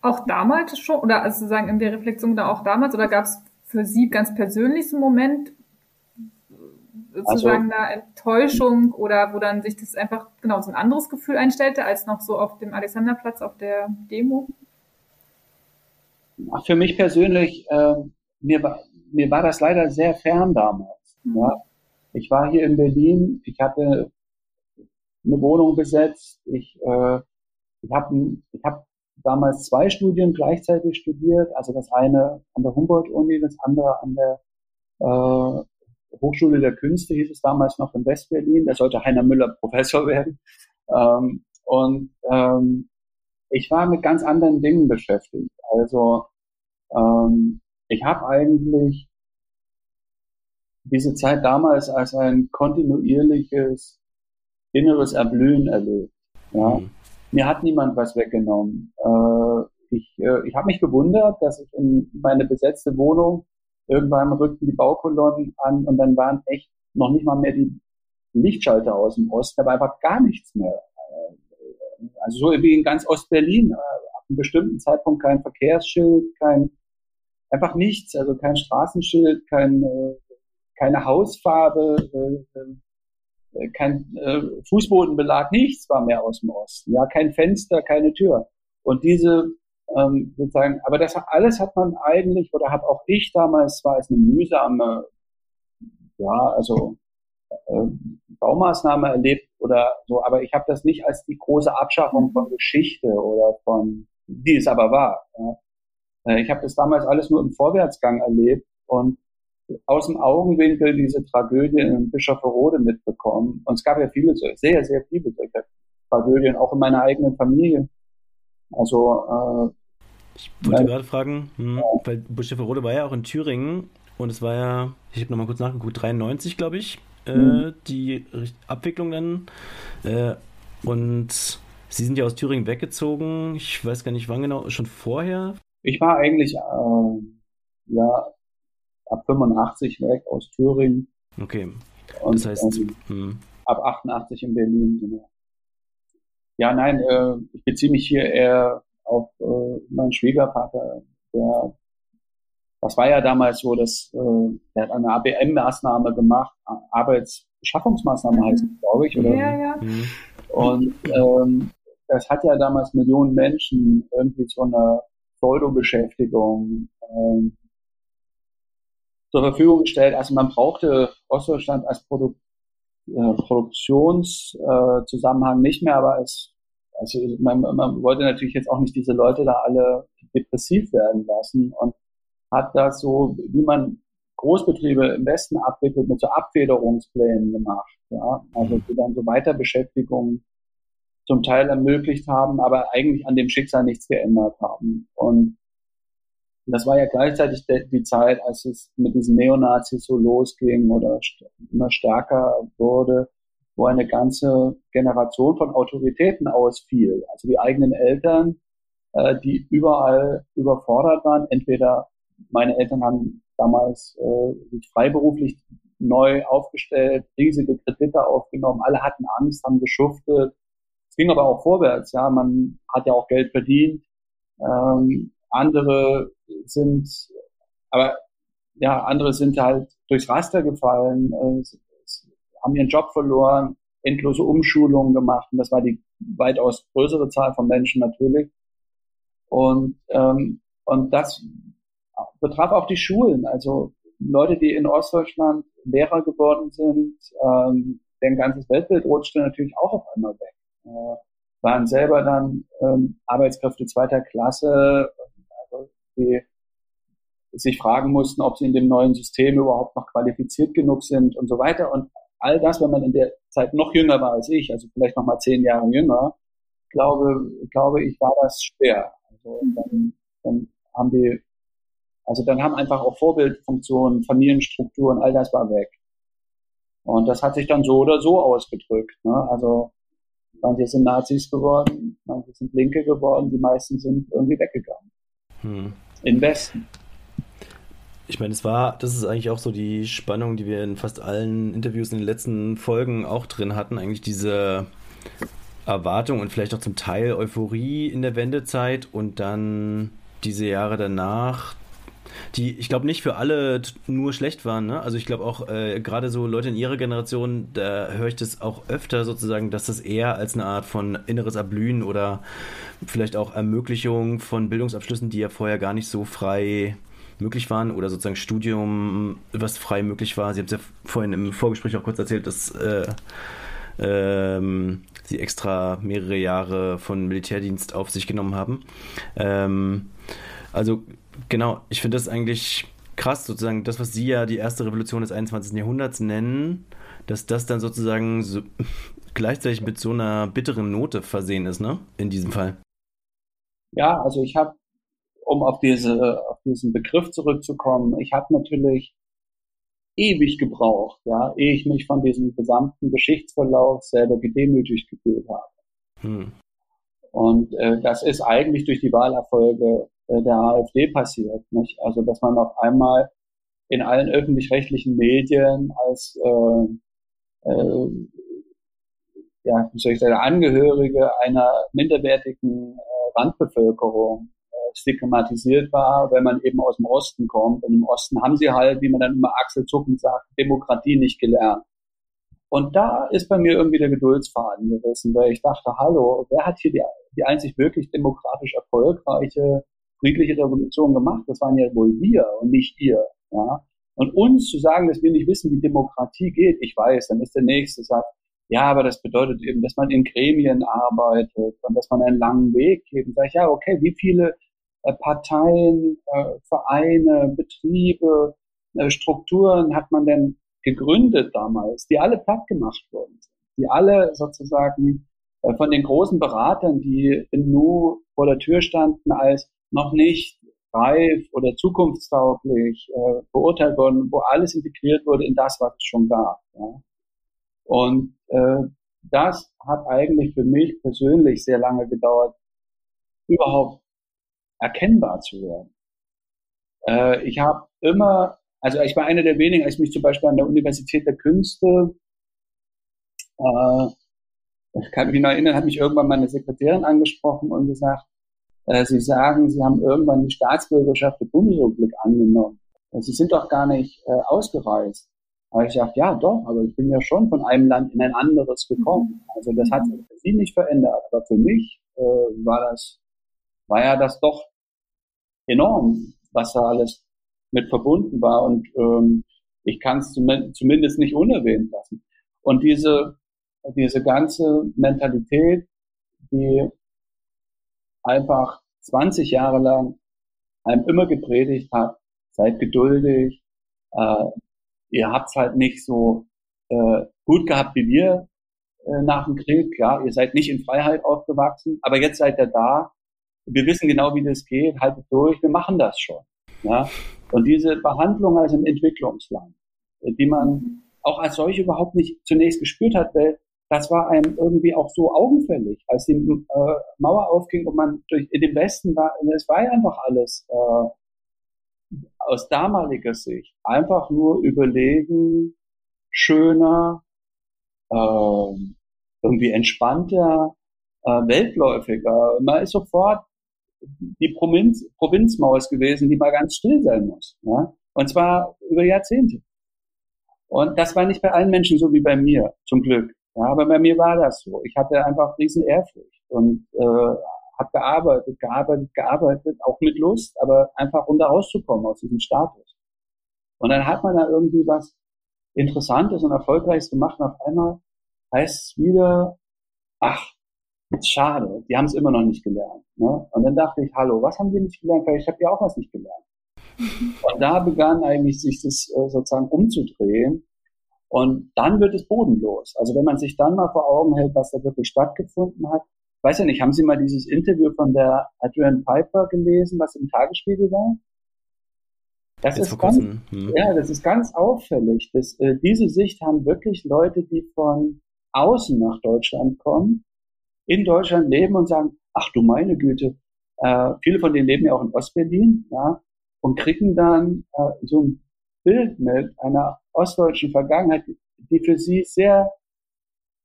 Auch damals schon, oder also sozusagen in der Reflexion da auch damals, oder gab es für Sie ganz persönlich so einen Moment, sozusagen also, eine Enttäuschung oder wo dann sich das einfach genau so ein anderes Gefühl einstellte als noch so auf dem Alexanderplatz auf der Demo? Für mich persönlich, äh, mir, war, mir war das leider sehr fern damals. Mhm. Ja. Ich war hier in Berlin, ich hatte eine Wohnung besetzt, ich, äh, ich habe ich hab damals zwei Studien gleichzeitig studiert, also das eine an der Humboldt-Uni, das andere an der äh, Hochschule der Künste hieß es damals noch in Westberlin. Da sollte Heiner Müller Professor werden. Ähm, und ähm, ich war mit ganz anderen Dingen beschäftigt. Also ähm, ich habe eigentlich diese Zeit damals als ein kontinuierliches inneres Erblühen erlebt. Ja. Mhm. Mir hat niemand was weggenommen. Äh, ich äh, ich habe mich gewundert, dass ich in meine besetzte Wohnung Irgendwann rückten die Baukolonnen an und dann waren echt noch nicht mal mehr die Lichtschalter aus dem Osten, da war einfach gar nichts mehr. Also so wie in ganz Ostberlin, ab einem bestimmten Zeitpunkt kein Verkehrsschild, kein, einfach nichts, also kein Straßenschild, kein, keine Hausfarbe, äh, äh, kein äh, Fußbodenbelag, nichts war mehr aus dem Osten. Ja, kein Fenster, keine Tür. Und diese ähm, sozusagen, aber das alles hat man eigentlich, oder habe auch ich damals, war es eine mühsame, ja, also äh, Baumaßnahme erlebt oder so, aber ich habe das nicht als die große Abschaffung von Geschichte oder von, die es aber war. Ja. Äh, ich habe das damals alles nur im Vorwärtsgang erlebt und aus dem Augenwinkel diese Tragödie in Bischofferode mitbekommen. Und es gab ja viele, sehr, sehr viele solche Tragödien, auch in meiner eigenen Familie. Also äh, ich wollte gerade fragen, hm, weil Bischofferode war ja auch in Thüringen und es war ja, ich habe nochmal kurz nachgeguckt, 93, glaube ich, äh, mhm. die Abwicklung dann. Äh, und Sie sind ja aus Thüringen weggezogen. Ich weiß gar nicht, wann genau, schon vorher? Ich war eigentlich äh, ja ab 85 weg aus Thüringen. Okay. Und, das heißt, ähm, hm. ab 88 in Berlin. Genau. Ja, nein, äh, ich beziehe mich hier eher auf äh, meinen Schwiegervater, der das war ja damals so, dass äh, der hat eine ABM-Maßnahme gemacht, Arbeitsbeschaffungsmaßnahme mhm. heißt es, glaube ich, oder? Ja, ja. Mhm. Und ähm, das hat ja damals Millionen Menschen irgendwie zu einer Pseudo-Beschäftigung ähm, zur Verfügung gestellt. Also man brauchte Ostdeutschland als Produ äh, Produktionszusammenhang äh, nicht mehr, aber als also man, man wollte natürlich jetzt auch nicht diese Leute da alle depressiv werden lassen und hat das so, wie man Großbetriebe im Westen abwickelt, mit so Abfederungsplänen gemacht. Ja, also die dann so Weiterbeschäftigung zum Teil ermöglicht haben, aber eigentlich an dem Schicksal nichts geändert haben. Und das war ja gleichzeitig die Zeit, als es mit diesen Neonazis so losging oder immer stärker wurde, wo eine ganze Generation von Autoritäten ausfiel. Also die eigenen Eltern, äh, die überall überfordert waren. Entweder meine Eltern haben damals äh, sich freiberuflich neu aufgestellt, riesige Kredite aufgenommen, alle hatten Angst, haben geschuftet. Es ging aber auch vorwärts, ja, man hat ja auch Geld verdient. Ähm, andere sind, aber ja, andere sind halt durchs Raster gefallen, äh, haben ihren Job verloren, endlose Umschulungen gemacht. Und das war die weitaus größere Zahl von Menschen natürlich. Und, ähm, und das betraf auch die Schulen. Also Leute, die in Ostdeutschland Lehrer geworden sind, ähm, deren ganzes Weltbild rutschte natürlich auch auf einmal weg. Äh, waren selber dann ähm, Arbeitskräfte zweiter Klasse, also die sich fragen mussten, ob sie in dem neuen System überhaupt noch qualifiziert genug sind und so weiter. Und all das, wenn man in der Zeit noch jünger war als ich, also vielleicht noch mal zehn Jahre jünger, glaube, glaube ich, war das schwer. Also dann, dann haben die also dann haben einfach auch Vorbildfunktionen, Familienstrukturen, all das war weg. Und das hat sich dann so oder so ausgedrückt. Ne? Also manche sind Nazis geworden, manche sind Linke geworden, die meisten sind irgendwie weggegangen. Hm. In Westen. Ich meine, es war, das ist eigentlich auch so die Spannung, die wir in fast allen Interviews in den letzten Folgen auch drin hatten, eigentlich diese Erwartung und vielleicht auch zum Teil Euphorie in der Wendezeit und dann diese Jahre danach, die, ich glaube, nicht für alle nur schlecht waren. Ne? Also ich glaube auch, äh, gerade so Leute in ihrer Generation, da höre ich das auch öfter sozusagen, dass das eher als eine Art von inneres Erblühen oder vielleicht auch Ermöglichung von Bildungsabschlüssen, die ja vorher gar nicht so frei möglich waren oder sozusagen Studium, was frei möglich war. Sie haben es ja vorhin im Vorgespräch auch kurz erzählt, dass äh, ähm, sie extra mehrere Jahre von Militärdienst auf sich genommen haben. Ähm, also genau, ich finde das eigentlich krass, sozusagen das, was Sie ja die erste Revolution des 21. Jahrhunderts nennen, dass das dann sozusagen so gleichzeitig mit so einer bitteren Note versehen ist, ne? In diesem Fall. Ja, also ich habe, um auf diese, diesen Begriff zurückzukommen, ich habe natürlich ewig gebraucht, ja, ehe ich mich von diesem gesamten Geschichtsverlauf selber gedemütigt gefühlt habe. Hm. Und äh, das ist eigentlich durch die Wahlerfolge äh, der AfD passiert. Nicht? Also dass man auf einmal in allen öffentlich-rechtlichen Medien als äh, äh, ja, wie soll ich sagen, Angehörige einer minderwertigen äh, Randbevölkerung stigmatisiert war, wenn man eben aus dem Osten kommt. Und im Osten haben sie halt, wie man dann immer achselzuckend sagt, Demokratie nicht gelernt. Und da ist bei mir irgendwie der Geduldsfaden gerissen, weil ich dachte, hallo, wer hat hier die, die einzig wirklich demokratisch erfolgreiche friedliche Revolution gemacht? Das waren ja wohl wir und nicht ihr. Ja? Und uns zu sagen, dass wir nicht wissen, wie Demokratie geht, ich weiß, dann ist der Nächste sagt, ja, aber das bedeutet eben, dass man in Gremien arbeitet und dass man einen langen Weg geht. Und sage ich, ja, okay, wie viele äh, Parteien, äh, Vereine, Betriebe, äh, Strukturen hat man denn gegründet damals, die alle platt gemacht worden sind, die alle sozusagen äh, von den großen Beratern, die in Nu vor der Tür standen, als noch nicht reif oder zukunftstauglich äh, beurteilt wurden, wo alles integriert wurde in das, was es schon gab. Und äh, das hat eigentlich für mich persönlich sehr lange gedauert, überhaupt erkennbar zu werden. Äh, ich habe immer, also ich war einer der wenigen, als ich mich zum Beispiel an der Universität der Künste, äh, ich kann mich noch erinnern, hat mich irgendwann meine Sekretärin angesprochen und gesagt, äh, Sie sagen, Sie haben irgendwann die Staatsbürgerschaft der Bundesrepublik angenommen. Sie sind doch gar nicht äh, ausgereist. Aber ich dachte, ja, doch, aber ich bin ja schon von einem Land in ein anderes gekommen. Also das hat sich für sie nicht verändert. Aber für mich äh, war das, war ja das doch enorm, was da alles mit verbunden war. Und ähm, ich kann es zum, zumindest nicht unerwähnt lassen. Und diese, diese ganze Mentalität, die einfach 20 Jahre lang einem immer gepredigt hat, seid geduldig, äh, ihr habt's halt nicht so äh, gut gehabt wie wir äh, nach dem Krieg. Ja, ihr seid nicht in Freiheit aufgewachsen, aber jetzt seid ihr da. Wir wissen genau, wie das geht. Haltet durch. Wir machen das schon. Ja, und diese Behandlung als ein Entwicklungsland, die man auch als solche überhaupt nicht zunächst gespürt hat, weil das war einem irgendwie auch so augenfällig, als die äh, Mauer aufging und man durch in dem Westen war, es war ja einfach alles äh, aus damaliger Sicht einfach nur überlegen, schöner, äh, irgendwie entspannter, äh, weltläufiger. Man ist sofort die Provinz, Provinzmaus gewesen, die mal ganz still sein muss. Ja? Und zwar über Jahrzehnte. Und das war nicht bei allen Menschen so wie bei mir, zum Glück. Ja, aber bei mir war das so. Ich hatte einfach riesen Ehrfurcht und äh, habe gearbeitet, gearbeitet, gearbeitet, auch mit Lust, aber einfach um da rauszukommen aus diesem Status. Und dann hat man da irgendwie was Interessantes und Erfolgreiches gemacht und auf einmal heißt es wieder, ach, schade, die haben es immer noch nicht gelernt. Ne? Und dann dachte ich, hallo, was haben die nicht gelernt? Weil ich habe ja auch was nicht gelernt. Und da begann eigentlich sich das äh, sozusagen umzudrehen. Und dann wird es bodenlos. Also wenn man sich dann mal vor Augen hält, was da wirklich stattgefunden hat, weiß ja nicht, haben Sie mal dieses Interview von der Adrian Piper gelesen, was im Tagesspiegel war? Das ist ganz, hm. ja, das ist ganz auffällig. Dass, äh, diese Sicht haben wirklich Leute, die von außen nach Deutschland kommen, in Deutschland leben und sagen, ach du meine Güte, äh, viele von denen leben ja auch in Ostberlin, ja, und kriegen dann äh, so ein Bild mit einer ostdeutschen Vergangenheit, die für sie sehr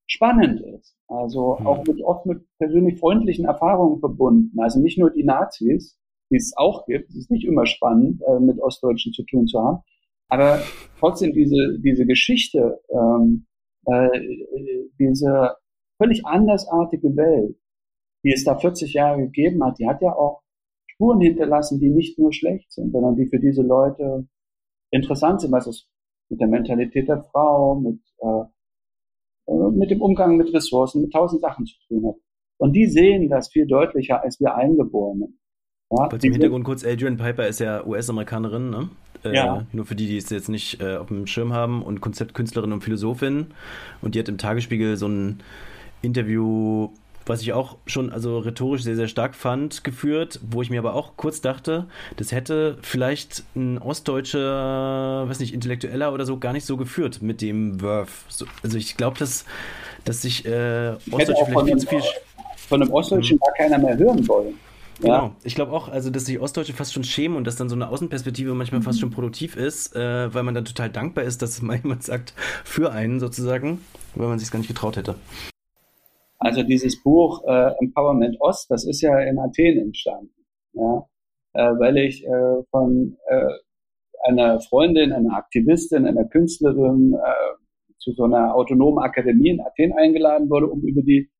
spannend ist. Also mhm. auch mit, oft mit persönlich freundlichen Erfahrungen verbunden. Also nicht nur die Nazis, die es auch gibt. Es ist nicht immer spannend, äh, mit Ostdeutschen zu tun zu haben. Aber trotzdem diese, diese Geschichte, ähm, äh, diese völlig andersartige Welt, die es da 40 Jahre gegeben hat, die hat ja auch Spuren hinterlassen, die nicht nur schlecht sind, sondern die für diese Leute interessant sind, was es mit der Mentalität der Frau, mit äh, äh, mit dem Umgang mit Ressourcen, mit tausend Sachen zu tun hat. Und die sehen das viel deutlicher als wir Eingeborenen. Ja, Im Hintergrund kurz, Adrian Piper ist ja US-Amerikanerin, ne? Äh, ja. Nur für die, die es jetzt nicht äh, auf dem Schirm haben und Konzeptkünstlerin und Philosophin. Und die hat im Tagesspiegel so ein Interview was ich auch schon also rhetorisch sehr, sehr stark fand, geführt, wo ich mir aber auch kurz dachte, das hätte vielleicht ein ostdeutscher, weiß nicht, Intellektueller oder so gar nicht so geführt mit dem Wurf. So, also ich glaube, dass, dass sich äh, Ostdeutsche vielleicht viel zu viel... Von einem Ostdeutschen gar keiner mehr hören wollen. Ja. Genau. Ich glaube auch, also dass sich Ostdeutsche fast schon schämen und dass dann so eine Außenperspektive manchmal fast schon produktiv ist, äh, weil man dann total dankbar ist, dass mal jemand sagt, für einen sozusagen, weil man sich gar nicht getraut hätte. Also dieses Buch äh, Empowerment Ost, das ist ja in Athen entstanden. Ja? äh, weil ich äh, von äh, einer Freundin, einer Aktivistin, einer Künstlerin äh, zu so einer autonomen Akademie in Athen eingeladen wurde, um über die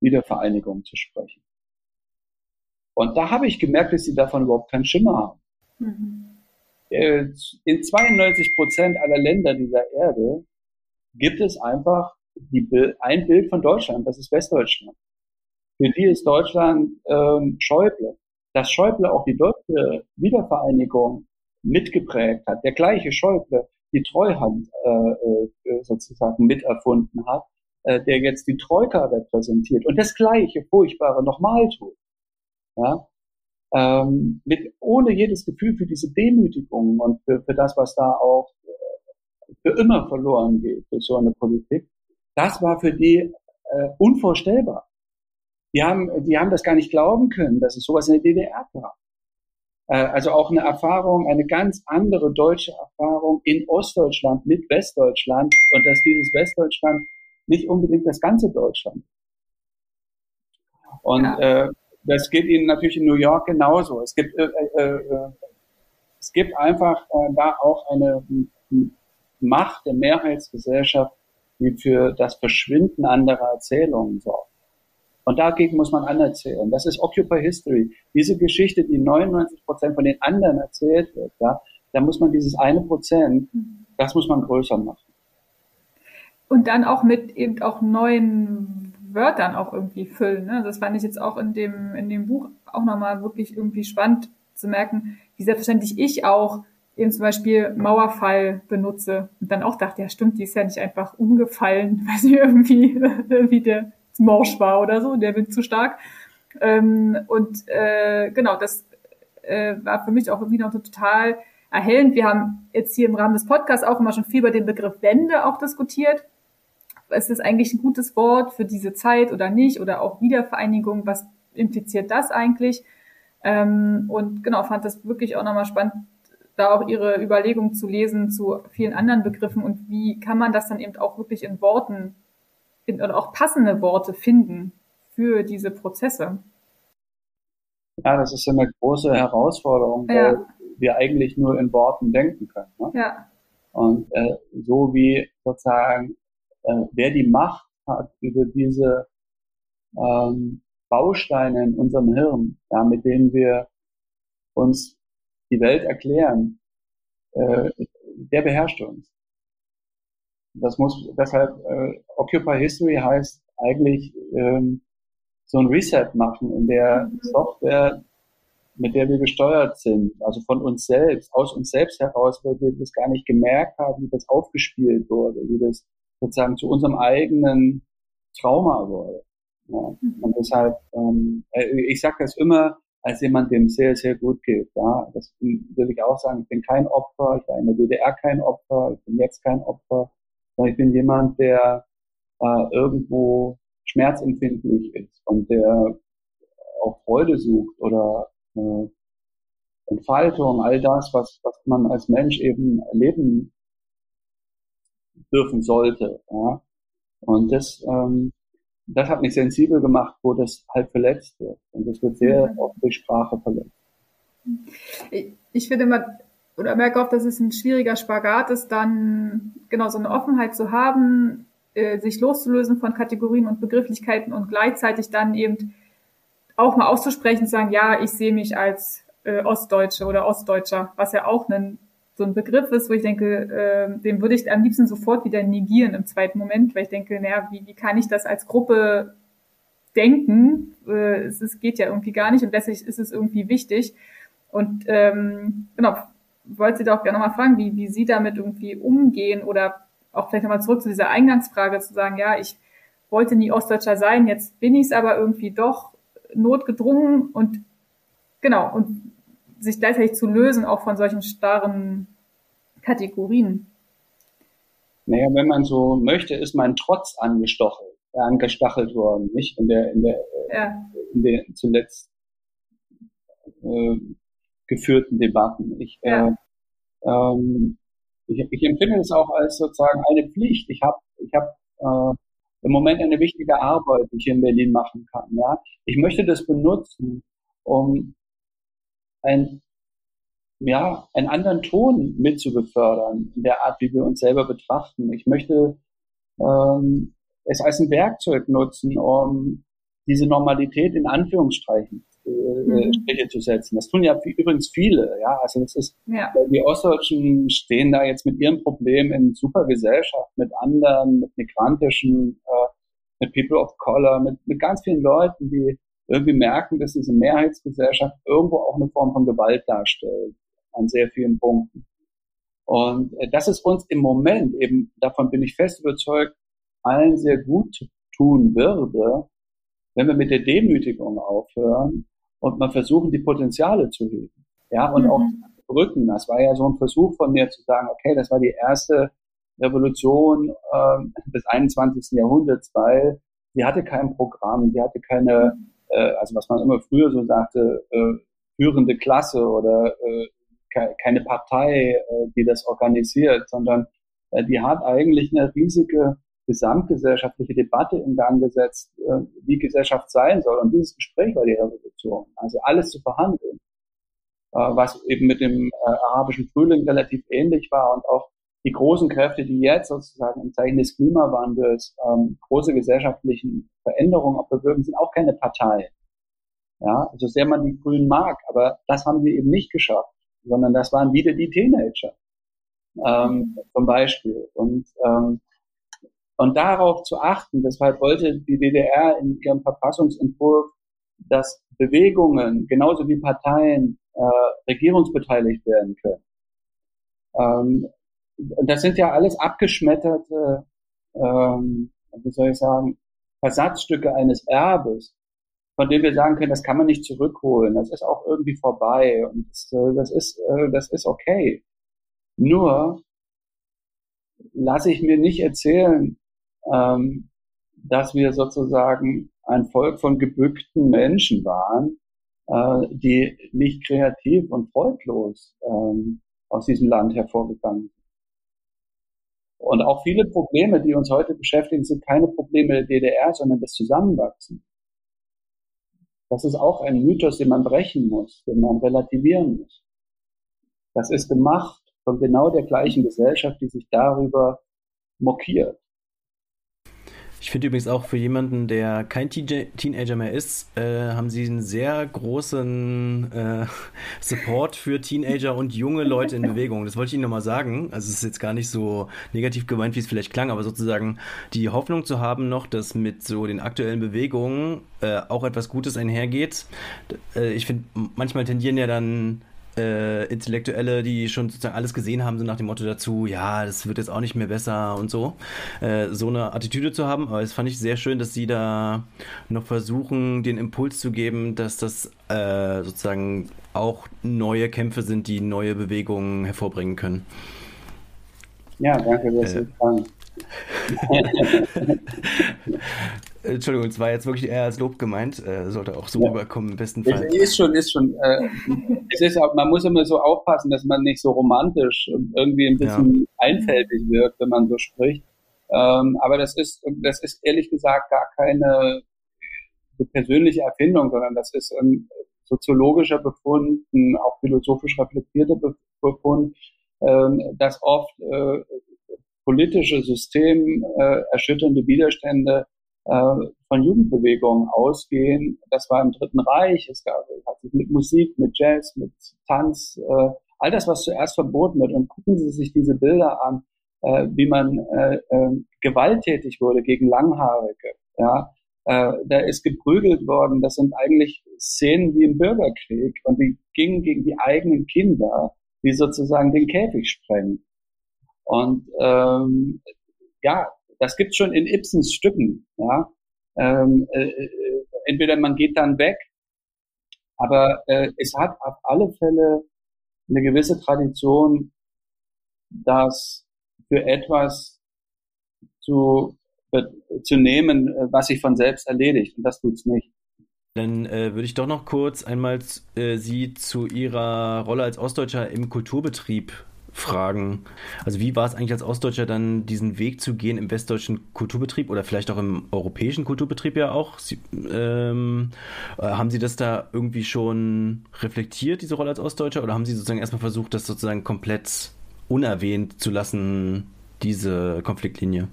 Wiedervereinigung zu sprechen. Und da habe ich gemerkt, dass sie davon überhaupt keinen Schimmer haben. Mhm. Äh, in 92 Prozent aller Länder dieser Erde gibt es einfach die, ein Bild von Deutschland, das ist Westdeutschland. Für die ist Deutschland ähm, Schäuble. Dass Schäuble auch die deutsche Wiedervereinigung mitgeprägt hat, der gleiche Schäuble die Treuhand äh, äh, sozusagen miterfunden hat, äh, der jetzt die Troika repräsentiert und das gleiche Furchtbare nochmal tut. Ja? Ähm, mit, ohne jedes Gefühl für diese Demütigung und für, für das, was da auch äh, für immer verloren geht durch so eine Politik, das war für die äh, unvorstellbar. Die haben, die haben das gar nicht glauben können, dass es sowas in der DDR gab. Äh, also auch eine Erfahrung, eine ganz andere deutsche Erfahrung in Ostdeutschland mit Westdeutschland und dass dieses Westdeutschland nicht unbedingt das ganze Deutschland. Und ja. äh, das geht Ihnen natürlich in New York genauso. Es gibt, äh, äh, äh es gibt einfach äh, da auch eine Macht der Mehrheitsgesellschaft, die für das Verschwinden anderer Erzählungen sorgt. Und dagegen muss man anerzählen. Das ist Occupy History. Diese Geschichte, die 99 Prozent von den anderen erzählt wird, ja, da muss man dieses eine Prozent, das muss man größer machen. Und dann auch mit eben auch neuen Wörtern auch irgendwie füllen. Ne? Das fand ich jetzt auch in dem, in dem Buch auch nochmal wirklich irgendwie spannend zu merken, wie selbstverständlich ich auch eben zum Beispiel Mauerfall benutze und dann auch dachte, ja stimmt, die ist ja nicht einfach umgefallen, weil sie irgendwie, irgendwie der morsch war oder so, der Wind zu stark. Ähm, und äh, genau, das äh, war für mich auch irgendwie noch total erhellend. Wir haben jetzt hier im Rahmen des Podcasts auch immer schon viel über den Begriff Wende auch diskutiert. Ist das eigentlich ein gutes Wort für diese Zeit oder nicht? Oder auch Wiedervereinigung, was impliziert das eigentlich? Ähm, und genau, fand das wirklich auch nochmal spannend, da auch ihre Überlegungen zu lesen zu vielen anderen Begriffen und wie kann man das dann eben auch wirklich in Worten in, oder auch passende Worte finden für diese Prozesse. Ja, das ist eine große Herausforderung, weil ja. wir eigentlich nur in Worten denken können. Ne? Ja. Und äh, so wie sozusagen, äh, wer die Macht hat über diese ähm, Bausteine in unserem Hirn, ja, mit denen wir uns die Welt erklären, äh, der beherrscht uns. Das muss deshalb äh, Occupy History heißt eigentlich ähm, so ein Reset machen in der mhm. Software, mit der wir gesteuert sind, also von uns selbst, aus uns selbst heraus, weil wir das gar nicht gemerkt haben, wie das aufgespielt wurde, wie das sozusagen zu unserem eigenen Trauma wurde. Ja. Mhm. Und deshalb, ähm, äh, ich sage das immer, als jemand, dem sehr, sehr gut geht. Ja, das will ich auch sagen. Ich bin kein Opfer. Ich war in der DDR kein Opfer. Ich bin jetzt kein Opfer. Ich bin jemand, der äh, irgendwo schmerzempfindlich ist und der auch Freude sucht oder äh, Entfaltung, all das, was, was man als Mensch eben erleben dürfen sollte. Ja. Und das ähm, das hat mich sensibel gemacht, wo das halt verletzt wird. Und das wird sehr mhm. oft durch Sprache verletzt. Ich finde immer, oder merke auch, dass es ein schwieriger Spagat ist, dann genau so eine Offenheit zu haben, äh, sich loszulösen von Kategorien und Begrifflichkeiten und gleichzeitig dann eben auch mal auszusprechen, zu sagen, ja, ich sehe mich als äh, Ostdeutsche oder Ostdeutscher, was ja auch ein so ein Begriff ist, wo ich denke, äh, den würde ich am liebsten sofort wieder negieren im zweiten Moment, weil ich denke, naja, wie, wie kann ich das als Gruppe denken? Äh, es, es geht ja irgendwie gar nicht und letztlich ist es irgendwie wichtig. Und ähm, genau, wollte Sie da auch gerne nochmal fragen, wie, wie Sie damit irgendwie umgehen oder auch vielleicht nochmal zurück zu dieser Eingangsfrage zu sagen, ja, ich wollte nie Ostdeutscher sein, jetzt bin ich es aber irgendwie doch notgedrungen und genau, und sich gleichzeitig zu lösen, auch von solchen starren Kategorien. Naja, wenn man so möchte, ist man trotz angestachelt, äh, angestachelt worden, nicht in der, in der, ja. in der zuletzt äh, geführten Debatten. Ich, ja. äh, ähm, ich, ich empfinde es auch als sozusagen eine Pflicht. Ich habe ich hab, äh, im Moment eine wichtige Arbeit, die ich in Berlin machen kann. Ja, ich möchte das benutzen, um ein, ja, einen anderen Ton mitzubefördern in der Art, wie wir uns selber betrachten. Ich möchte ähm, es als ein Werkzeug nutzen, um diese Normalität in Anführungsstrichen äh, mhm. Striche zu setzen. Das tun ja übrigens viele, ja. Also das ist, ja. die Ostdeutschen stehen da jetzt mit ihrem Problem in super Gesellschaft, mit anderen, mit migrantischen, äh, mit People of Color, mit, mit ganz vielen Leuten, die irgendwie merken, dass diese Mehrheitsgesellschaft irgendwo auch eine Form von Gewalt darstellt an sehr vielen Punkten. Und äh, das ist uns im Moment eben, davon bin ich fest überzeugt, allen sehr gut tun würde, wenn wir mit der Demütigung aufhören und mal versuchen, die Potenziale zu heben. Ja, und mhm. auch Brücken. Das war ja so ein Versuch von mir zu sagen, okay, das war die erste Revolution äh, des 21. Jahrhunderts, weil sie hatte kein Programm, sie hatte keine, äh, also was man immer früher so sagte, äh, führende Klasse oder äh, ke keine Partei, äh, die das organisiert, sondern äh, die hat eigentlich eine riesige gesamtgesellschaftliche Debatte in Gang gesetzt, äh, wie Gesellschaft sein soll. Und dieses Gespräch war die Revolution. Also alles zu verhandeln, äh, was eben mit dem äh, arabischen Frühling relativ ähnlich war und auch die großen Kräfte, die jetzt sozusagen im Zeichen des Klimawandels ähm, große gesellschaftlichen Veränderungen auch bewirken, sind auch keine Parteien. Ja, so sehr man die Grünen mag, aber das haben sie eben nicht geschafft, sondern das waren wieder die Teenager ähm, zum Beispiel. Und ähm, und darauf zu achten, deshalb wollte die DDR in ihrem Verfassungsentwurf, dass Bewegungen genauso wie Parteien äh, regierungsbeteiligt werden können. Ähm, das sind ja alles abgeschmetterte, ähm, wie soll ich sagen, Versatzstücke eines Erbes, von dem wir sagen können, das kann man nicht zurückholen, das ist auch irgendwie vorbei und das, äh, das ist, äh, das ist okay. Nur lasse ich mir nicht erzählen, ähm, dass wir sozusagen ein Volk von gebückten Menschen waren, äh, die nicht kreativ und freudlos ähm, aus diesem Land hervorgegangen sind. Und auch viele Probleme, die uns heute beschäftigen, sind keine Probleme der DDR, sondern des Zusammenwachsens. Das ist auch ein Mythos, den man brechen muss, den man relativieren muss. Das ist gemacht von genau der gleichen Gesellschaft, die sich darüber mokiert. Ich finde übrigens auch für jemanden, der kein Teenager mehr ist, äh, haben sie einen sehr großen äh, Support für Teenager und junge Leute in Bewegung. Das wollte ich Ihnen nochmal sagen. Also es ist jetzt gar nicht so negativ gemeint, wie es vielleicht klang, aber sozusagen die Hoffnung zu haben noch, dass mit so den aktuellen Bewegungen äh, auch etwas Gutes einhergeht. Äh, ich finde, manchmal tendieren ja dann äh, Intellektuelle, die schon sozusagen alles gesehen haben, so nach dem Motto dazu, ja, das wird jetzt auch nicht mehr besser und so, äh, so eine Attitüde zu haben. Aber es fand ich sehr schön, dass sie da noch versuchen, den Impuls zu geben, dass das äh, sozusagen auch neue Kämpfe sind, die neue Bewegungen hervorbringen können. Ja, danke, dass Sie fragen. Entschuldigung, es war jetzt wirklich eher als Lob gemeint. Äh, sollte auch so ja. rüberkommen im besten Fall. Ist schon, ist schon. Äh, es ist auch, man muss immer so aufpassen, dass man nicht so romantisch und irgendwie ein bisschen ja. einfältig wirkt, wenn man so spricht. Ähm, aber das ist, das ist ehrlich gesagt gar keine persönliche Erfindung, sondern das ist ein soziologischer Befund, ein auch philosophisch reflektierter Befund, ähm, dass oft äh, politische System äh, erschütternde Widerstände von Jugendbewegungen ausgehen. Das war im Dritten Reich. Es gab, hat sich mit Musik, mit Jazz, mit Tanz, äh, all das, was zuerst verboten wird. Und gucken Sie sich diese Bilder an, äh, wie man äh, äh, gewalttätig wurde gegen Langhaarige. Ja, äh, da ist geprügelt worden. Das sind eigentlich Szenen wie im Bürgerkrieg und die gingen gegen die eigenen Kinder, die sozusagen den Käfig sprengen. Und ähm, ja, das gibt's schon in Ibsens Stücken. Ja? Ähm, äh, äh, entweder man geht dann weg, aber äh, es hat auf alle Fälle eine gewisse Tradition, das für etwas zu, äh, zu nehmen, äh, was sich von selbst erledigt. Und das tut's nicht. Dann äh, würde ich doch noch kurz einmal äh, Sie zu Ihrer Rolle als Ostdeutscher im Kulturbetrieb fragen. Also wie war es eigentlich als Ostdeutscher dann, diesen Weg zu gehen im westdeutschen Kulturbetrieb oder vielleicht auch im europäischen Kulturbetrieb ja auch? Sie, ähm, äh, haben Sie das da irgendwie schon reflektiert, diese Rolle als Ostdeutscher, oder haben Sie sozusagen erstmal versucht, das sozusagen komplett unerwähnt zu lassen, diese Konfliktlinie?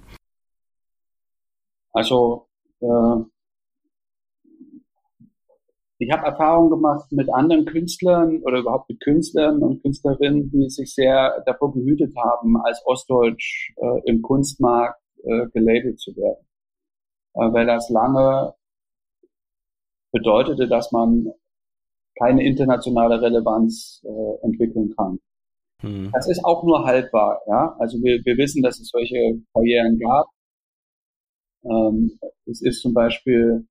Also äh, ich habe Erfahrungen gemacht mit anderen Künstlern oder überhaupt mit Künstlern und Künstlerinnen, die sich sehr davor gehütet haben, als Ostdeutsch äh, im Kunstmarkt äh, gelabelt zu werden. Äh, weil das lange bedeutete, dass man keine internationale Relevanz äh, entwickeln kann. Hm. Das ist auch nur haltbar. Ja? Also wir, wir wissen, dass es solche Karrieren gab. Ähm, es ist zum Beispiel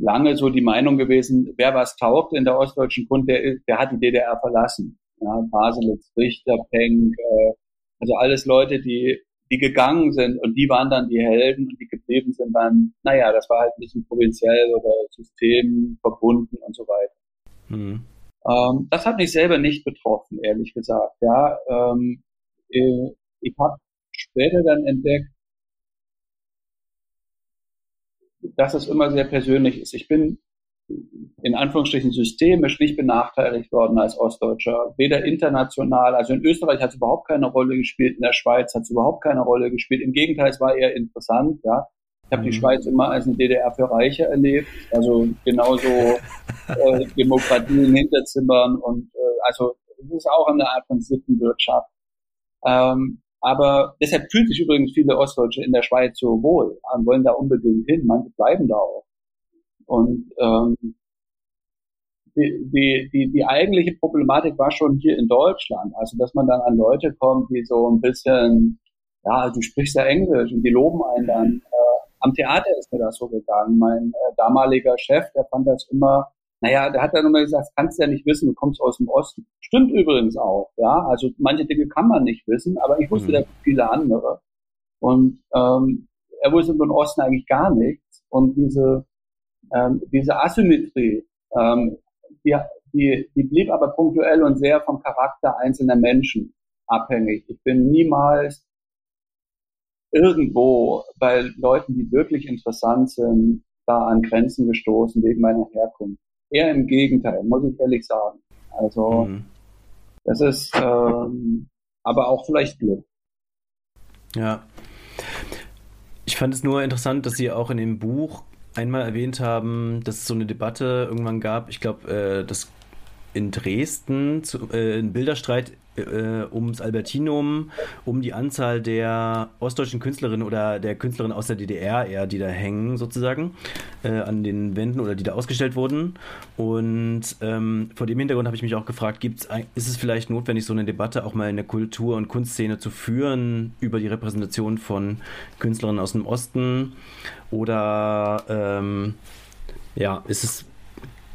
lange so die Meinung gewesen, wer was taugt in der ostdeutschen Grund, der, der hat die DDR verlassen. Ja, Baselitz, Richter, Penck, äh, also alles Leute, die, die gegangen sind und die waren dann die Helden und die geblieben sind dann, naja, das war halt ein bisschen provinziell oder System verbunden und so weiter. Mhm. Ähm, das hat mich selber nicht betroffen, ehrlich gesagt. Ja, ähm, äh, ich habe später dann entdeckt, dass es immer sehr persönlich ist. Ich bin in Anführungsstrichen systemisch nicht benachteiligt worden als Ostdeutscher, weder international, also in Österreich hat es überhaupt keine Rolle gespielt, in der Schweiz hat es überhaupt keine Rolle gespielt. Im Gegenteil, es war eher interessant, ja. Ich habe mhm. die Schweiz immer als eine DDR für Reiche erlebt, also genauso äh, Demokratie in Hinterzimmern und äh, also es ist auch eine Art von Sittenwirtschaft. Ähm, aber deshalb fühlen sich übrigens viele Ostdeutsche in der Schweiz so wohl und wollen da unbedingt hin. Manche bleiben da auch. Und ähm, die, die, die, die eigentliche Problematik war schon hier in Deutschland. Also, dass man dann an Leute kommt, die so ein bisschen, ja, du sprichst ja Englisch und die loben einen dann. Äh, am Theater ist mir das so gegangen. Mein äh, damaliger Chef, der fand das immer naja, der hat dann immer gesagt, kannst ja nicht wissen, du kommst aus dem Osten. Stimmt übrigens auch, ja. Also manche Dinge kann man nicht wissen, aber ich wusste mhm. da viele andere. Und ähm, er wusste von Osten eigentlich gar nichts. Und diese, ähm, diese Asymmetrie, ähm, die, die, die blieb aber punktuell und sehr vom Charakter einzelner Menschen abhängig. Ich bin niemals irgendwo bei Leuten, die wirklich interessant sind, da an Grenzen gestoßen wegen meiner Herkunft. Eher im Gegenteil, muss ich ehrlich sagen. Also mhm. das ist ähm, aber auch vielleicht Glück. Ja. Ich fand es nur interessant, dass Sie auch in dem Buch einmal erwähnt haben, dass es so eine Debatte irgendwann gab. Ich glaube, äh, das in Dresden zu, äh, ein Bilderstreit äh, ums Albertinum, um die Anzahl der ostdeutschen Künstlerinnen oder der Künstlerinnen aus der DDR eher, die da hängen sozusagen äh, an den Wänden oder die da ausgestellt wurden. Und ähm, vor dem Hintergrund habe ich mich auch gefragt, gibt's, ist es vielleicht notwendig, so eine Debatte auch mal in der Kultur- und Kunstszene zu führen über die Repräsentation von Künstlerinnen aus dem Osten? Oder ähm, ja, ist es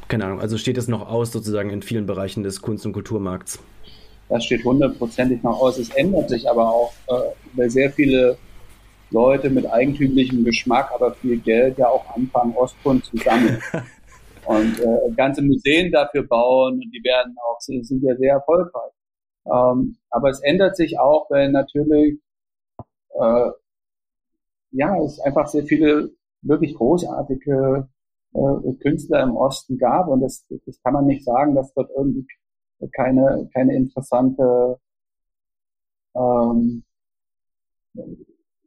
keine Ahnung, also steht es noch aus sozusagen in vielen Bereichen des Kunst- und Kulturmarkts? Das steht hundertprozentig noch aus. Es ändert sich aber auch, äh, weil sehr viele Leute mit eigentümlichem Geschmack, aber viel Geld ja auch anfangen, Ostkunst zu sammeln. und äh, ganze Museen dafür bauen und die werden auch, sind ja sehr erfolgreich. Ähm, aber es ändert sich auch, weil natürlich, äh, ja, es einfach sehr viele wirklich großartige äh, Künstler im Osten gab. Und das, das kann man nicht sagen, dass dort irgendwie keine, keine interessante ähm,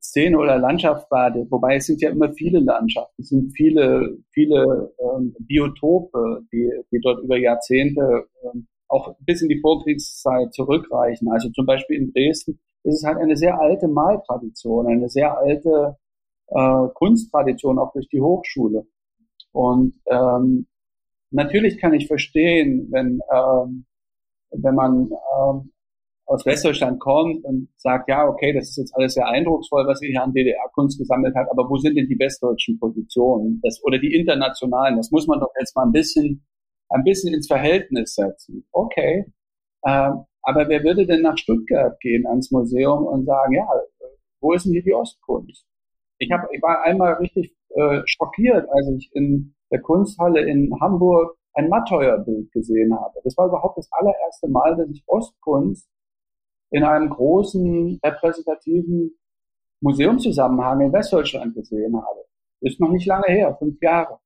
Szene oder Landschaft war. Wobei es sind ja immer viele Landschaften, es sind viele, viele ähm, Biotope, die, die dort über Jahrzehnte ähm, auch bis in die Vorkriegszeit zurückreichen. Also zum Beispiel in Dresden ist es halt eine sehr alte Maltradition, eine sehr alte äh, Kunsttradition, auch durch die Hochschule. Und ähm, natürlich kann ich verstehen, wenn, ähm, wenn man ähm, aus Westdeutschland kommt und sagt, ja, okay, das ist jetzt alles sehr eindrucksvoll, was ihr hier an DDR-Kunst gesammelt hat, aber wo sind denn die westdeutschen Positionen das, oder die internationalen? Das muss man doch jetzt mal ein bisschen, ein bisschen ins Verhältnis setzen. Okay, ähm, aber wer würde denn nach Stuttgart gehen ans Museum und sagen, ja, wo ist denn hier die Ostkunst? Ich, hab, ich war einmal richtig äh, schockiert, als ich in der Kunsthalle in Hamburg ein Matteuer-Bild gesehen habe. Das war überhaupt das allererste Mal, dass ich Ostkunst in einem großen repräsentativen Museumszusammenhang in Westdeutschland gesehen habe. Ist noch nicht lange her, fünf Jahre.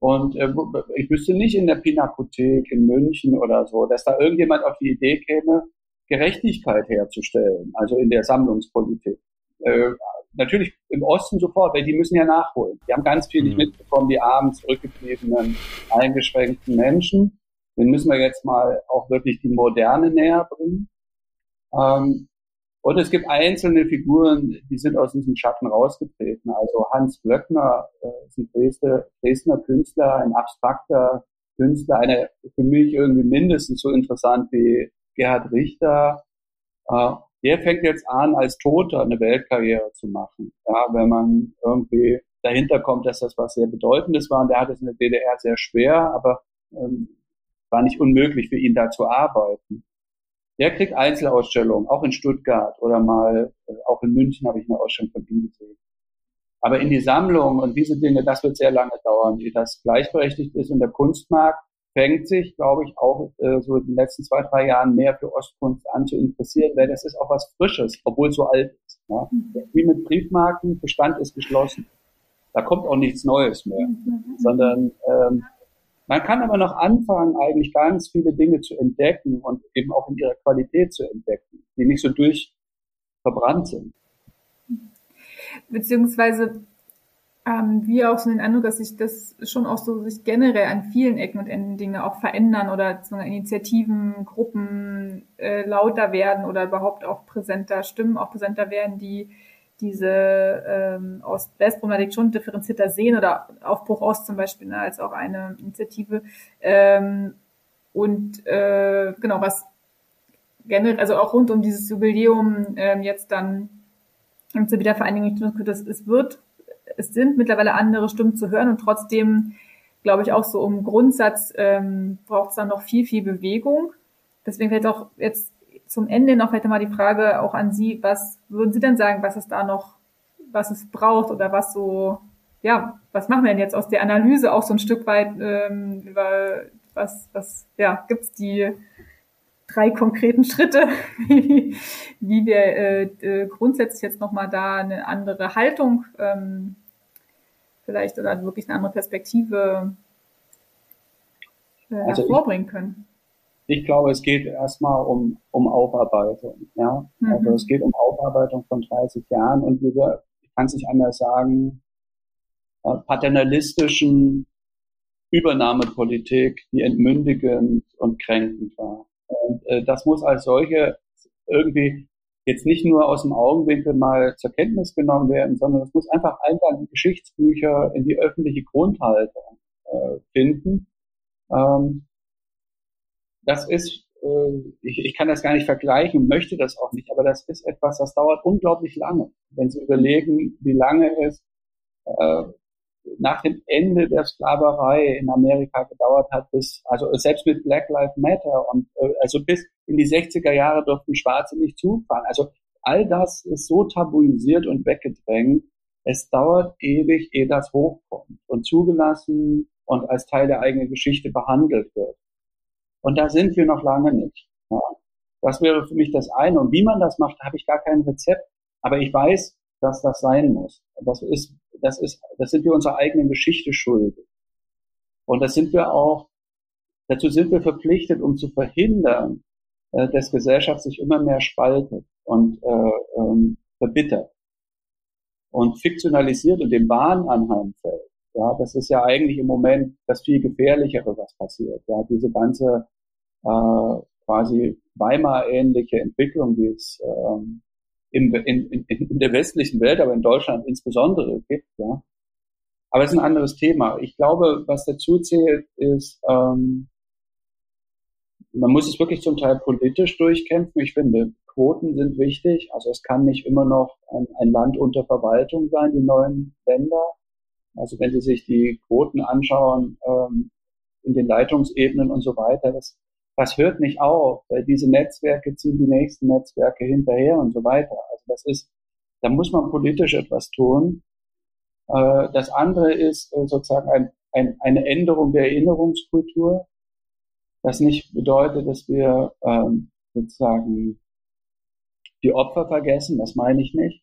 Und äh, ich wüsste nicht in der Pinakothek in München oder so, dass da irgendjemand auf die Idee käme, Gerechtigkeit herzustellen, also in der Sammlungspolitik. Äh, natürlich im Osten sofort, weil die müssen ja nachholen. Die haben ganz viel nicht mhm. mitbekommen, die armen, zurückgebliebenen, eingeschränkten Menschen. Den müssen wir jetzt mal auch wirklich die Moderne näher bringen. Ähm, und es gibt einzelne Figuren, die sind aus diesem Schatten rausgetreten. Also Hans Glöckner äh, ist ein Dresdner, Dresdner Künstler, ein abstrakter Künstler, einer für mich irgendwie mindestens so interessant wie Gerhard Richter. Äh, der fängt jetzt an, als Toter eine Weltkarriere zu machen. Ja, wenn man irgendwie dahinter kommt, dass das was sehr Bedeutendes war. Und der hat es in der DDR sehr schwer, aber ähm, war nicht unmöglich für ihn da zu arbeiten. Der kriegt Einzelausstellungen, auch in Stuttgart oder mal, äh, auch in München habe ich eine Ausstellung von ihm gesehen. Aber in die Sammlung und diese Dinge, das wird sehr lange dauern, wie das gleichberechtigt ist. Und der Kunstmarkt fängt sich, glaube ich, auch äh, so in den letzten zwei, drei Jahren mehr für Ostkunst an zu interessieren, weil das ist auch was Frisches, obwohl es so alt ist. Ja? Wie mit Briefmarken, Bestand ist geschlossen. Da kommt auch nichts Neues mehr, sondern ähm, man kann aber noch anfangen, eigentlich ganz viele Dinge zu entdecken und eben auch in ihrer Qualität zu entdecken, die nicht so durchverbrannt sind. Beziehungsweise ähm, wir auch so den Eindruck, dass sich das schon auch so sich generell an vielen Ecken und Enden Dinge auch verändern oder so Initiativen, Gruppen äh, lauter werden oder überhaupt auch präsenter Stimmen auch präsenter werden, die diese ähm, Ost-West-Problematik schon differenzierter sehen oder Aufbruch Ost zum Beispiel ne, als auch eine Initiative. Ähm, und äh, genau, was generell, also auch rund um dieses Jubiläum ähm, jetzt dann zur Wiedervereinigung, das, es wird, es sind mittlerweile andere Stimmen zu hören und trotzdem glaube ich auch so um Grundsatz ähm, braucht es dann noch viel, viel Bewegung. Deswegen vielleicht auch jetzt zum Ende noch vielleicht mal die Frage auch an Sie, was würden Sie denn sagen, was es da noch, was es braucht oder was so, ja, was machen wir denn jetzt aus der Analyse auch so ein Stück weit ähm, über was, was, ja, gibt's die drei konkreten Schritte, wie, wie wir äh, äh, grundsätzlich jetzt nochmal da eine andere Haltung ähm, vielleicht oder wirklich eine andere Perspektive äh, also hervorbringen können ich glaube, es geht erstmal um, um Aufarbeitung. Ja? Mhm. Also es geht um Aufarbeitung von 30 Jahren und diese, ich kann es nicht anders sagen, äh, paternalistischen Übernahmepolitik, die entmündigend und kränkend war. Und äh, das muss als solche irgendwie jetzt nicht nur aus dem Augenwinkel mal zur Kenntnis genommen werden, sondern es muss einfach Eingang in Geschichtsbücher, in die öffentliche Grundhaltung äh, finden. Ähm, das ist, äh, ich, ich kann das gar nicht vergleichen, möchte das auch nicht, aber das ist etwas, das dauert unglaublich lange. Wenn Sie überlegen, wie lange es äh, nach dem Ende der Sklaverei in Amerika gedauert hat, bis, also selbst mit Black Lives Matter und äh, also bis in die 60er Jahre durften Schwarze nicht zufahren. Also all das ist so tabuisiert und weggedrängt. Es dauert ewig, ehe das hochkommt und zugelassen und als Teil der eigenen Geschichte behandelt wird. Und da sind wir noch lange nicht. Ja. Das wäre für mich das eine. Und wie man das macht, habe ich gar kein Rezept. Aber ich weiß, dass das sein muss. Das ist, das ist, das sind wir unserer eigenen Geschichte schuldig. Und das sind wir auch, dazu sind wir verpflichtet, um zu verhindern, äh, dass Gesellschaft sich immer mehr spaltet und äh, ähm, verbittert und fiktionalisiert und dem Wahn anheimfällt. Ja, das ist ja eigentlich im Moment das viel gefährlichere, was passiert. Ja, diese ganze äh, quasi Weimar-ähnliche Entwicklung, die es ähm, in, in, in, der westlichen Welt, aber in Deutschland insbesondere gibt. Ja. Aber es ist ein anderes Thema. Ich glaube, was dazu zählt, ist, ähm, man muss es wirklich zum Teil politisch durchkämpfen. Ich finde, Quoten sind wichtig. Also es kann nicht immer noch ein, ein Land unter Verwaltung sein, die neuen Länder. Also wenn Sie sich die Quoten anschauen ähm, in den Leitungsebenen und so weiter, das das hört nicht auf, weil diese Netzwerke ziehen die nächsten Netzwerke hinterher und so weiter. Also das ist, da muss man politisch etwas tun. Äh, das andere ist äh, sozusagen ein, ein, eine Änderung der Erinnerungskultur, das nicht bedeutet, dass wir ähm, sozusagen die Opfer vergessen, das meine ich nicht.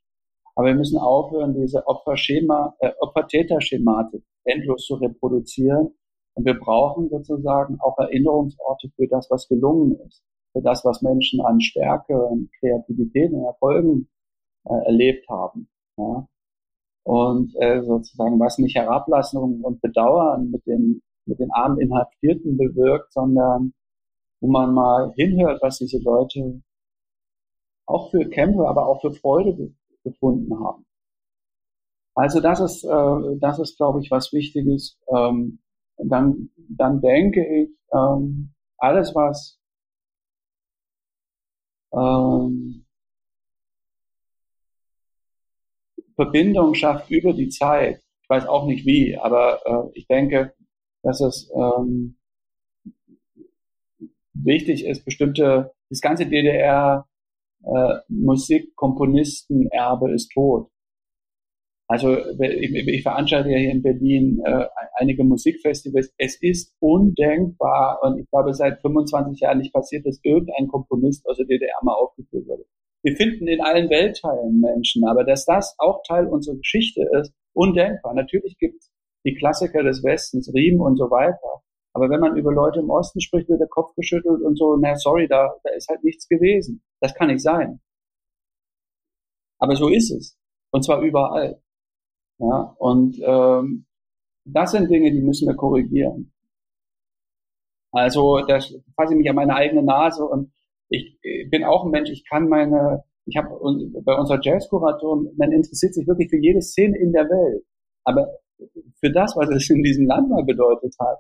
Aber wir müssen aufhören, diese Opferschema, äh, Opfer-Täter-Schematik endlos zu reproduzieren. Und wir brauchen sozusagen auch Erinnerungsorte für das, was gelungen ist, für das, was Menschen an Stärke und Kreativität und Erfolgen äh, erlebt haben. Ja? Und äh, sozusagen was nicht Herablassen und Bedauern mit den, mit den armen Inhaftierten bewirkt, sondern wo man mal hinhört, was diese Leute auch für Kämpfe, aber auch für Freude gefunden haben. Also das ist, äh, das ist, glaube ich, was Wichtiges. Ähm, dann, dann denke ich, ähm, alles, was ähm, Verbindung schafft über die Zeit. Ich weiß auch nicht wie, aber äh, ich denke, dass es ähm, wichtig ist, bestimmte, das ganze DDR äh, Musikkomponistenerbe ist tot. Also ich, veranstalte ja hier in Berlin äh, einige Musikfestivals. Es ist undenkbar und ich glaube seit 25 Jahren nicht passiert, dass irgendein Komponist aus der DDR mal aufgeführt wurde. Wir finden in allen Weltteilen Menschen, aber dass das auch Teil unserer Geschichte ist, undenkbar. Natürlich gibt es die Klassiker des Westens, Riem und so weiter. Aber wenn man über Leute im Osten spricht, wird der Kopf geschüttelt und so, na sorry, da, da ist halt nichts gewesen. Das kann nicht sein. Aber so ist es. Und zwar überall. Ja, und ähm, das sind Dinge, die müssen wir korrigieren. Also das fasse ich mich an meine eigene Nase und ich, bin auch ein Mensch, ich kann meine, ich habe bei unserer Jazzkuratorin, man interessiert sich wirklich für jede Szene in der Welt. Aber für das, was es in diesem Land mal bedeutet hat,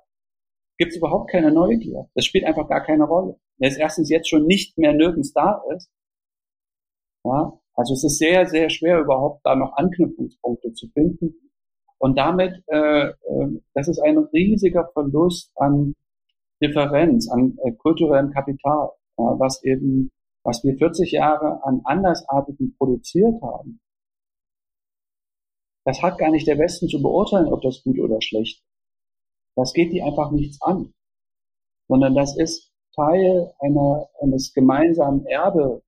gibt es überhaupt keine Neugier. Das spielt einfach gar keine Rolle. Wenn es erstens jetzt schon nicht mehr nirgends da ist, ja, also es ist sehr, sehr schwer überhaupt da noch Anknüpfungspunkte zu finden. Und damit, äh, äh, das ist ein riesiger Verlust an Differenz, an äh, kulturellem Kapital, ja, was eben, was wir 40 Jahre an Andersartigen produziert haben. Das hat gar nicht der Westen zu beurteilen, ob das gut oder schlecht. Das geht die einfach nichts an, sondern das ist Teil einer, eines gemeinsamen Erbe,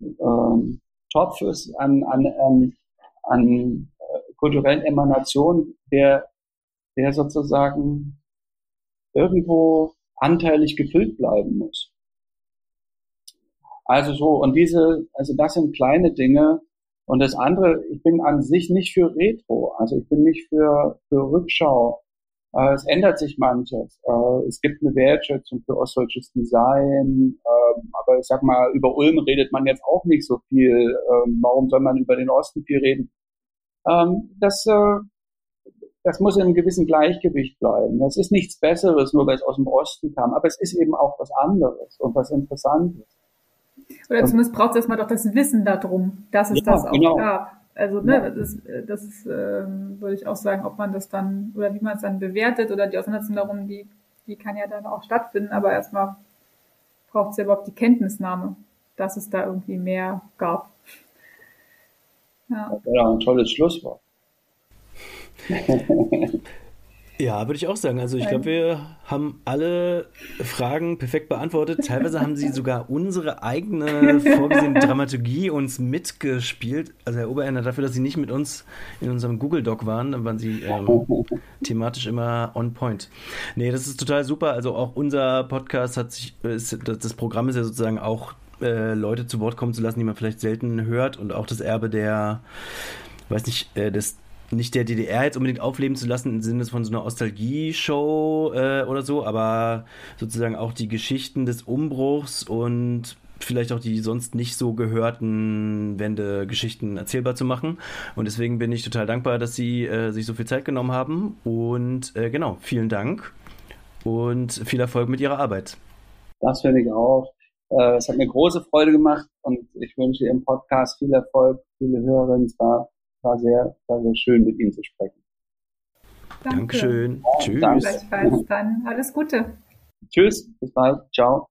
ähm, Topfes an, an, an, an äh, kulturellen Emanationen, der, der sozusagen irgendwo anteilig gefüllt bleiben muss. Also so, und diese, also das sind kleine Dinge. Und das andere, ich bin an sich nicht für Retro, also ich bin nicht für, für Rückschau. Äh, es ändert sich manches. Äh, es gibt eine Wertschätzung für ostdeutsches Design, äh, aber ich sag mal, über Ulm redet man jetzt auch nicht so viel. Ähm, warum soll man über den Osten viel reden? Ähm, das, äh, das muss in einem gewissen Gleichgewicht bleiben. Das ist nichts Besseres, nur weil es aus dem Osten kam, aber es ist eben auch was anderes und was Interessantes. Oder zumindest braucht es erstmal doch das Wissen darum, dass es ja, das auch genau. gab. Also ne, das, das ist, äh, würde ich auch sagen, ob man das dann oder wie man es dann bewertet oder die Auseinandersetzung darum, die, die kann ja dann auch stattfinden, aber erstmal braucht es ja überhaupt die Kenntnisnahme, dass es da irgendwie mehr gab. Ja, ja ein tolles Schlusswort. Ja, würde ich auch sagen. Also ich glaube, wir haben alle Fragen perfekt beantwortet. Teilweise haben sie sogar unsere eigene vorgesehene Dramaturgie uns mitgespielt. Also Herr Oberender, dafür, dass Sie nicht mit uns in unserem Google Doc waren, dann waren Sie ähm, thematisch immer on point. Nee, das ist total super. Also auch unser Podcast hat sich, ist, das Programm ist ja sozusagen auch äh, Leute zu Wort kommen zu lassen, die man vielleicht selten hört und auch das Erbe der weiß nicht, äh, des nicht der DDR jetzt unbedingt aufleben zu lassen im Sinne von so einer Nostalgie-Show äh, oder so, aber sozusagen auch die Geschichten des Umbruchs und vielleicht auch die sonst nicht so gehörten Wende-Geschichten erzählbar zu machen. Und deswegen bin ich total dankbar, dass Sie äh, sich so viel Zeit genommen haben. Und äh, genau, vielen Dank und viel Erfolg mit Ihrer Arbeit. Das finde ich auch. Äh, es hat mir große Freude gemacht und ich wünsche Ihrem Podcast viel Erfolg, viele Hörerinnen. War war sehr, war sehr schön, mit Ihnen zu sprechen. Danke. Dankeschön. Ja, Tschüss. Danke. Dann alles Gute. Tschüss. Bis bald. Ciao.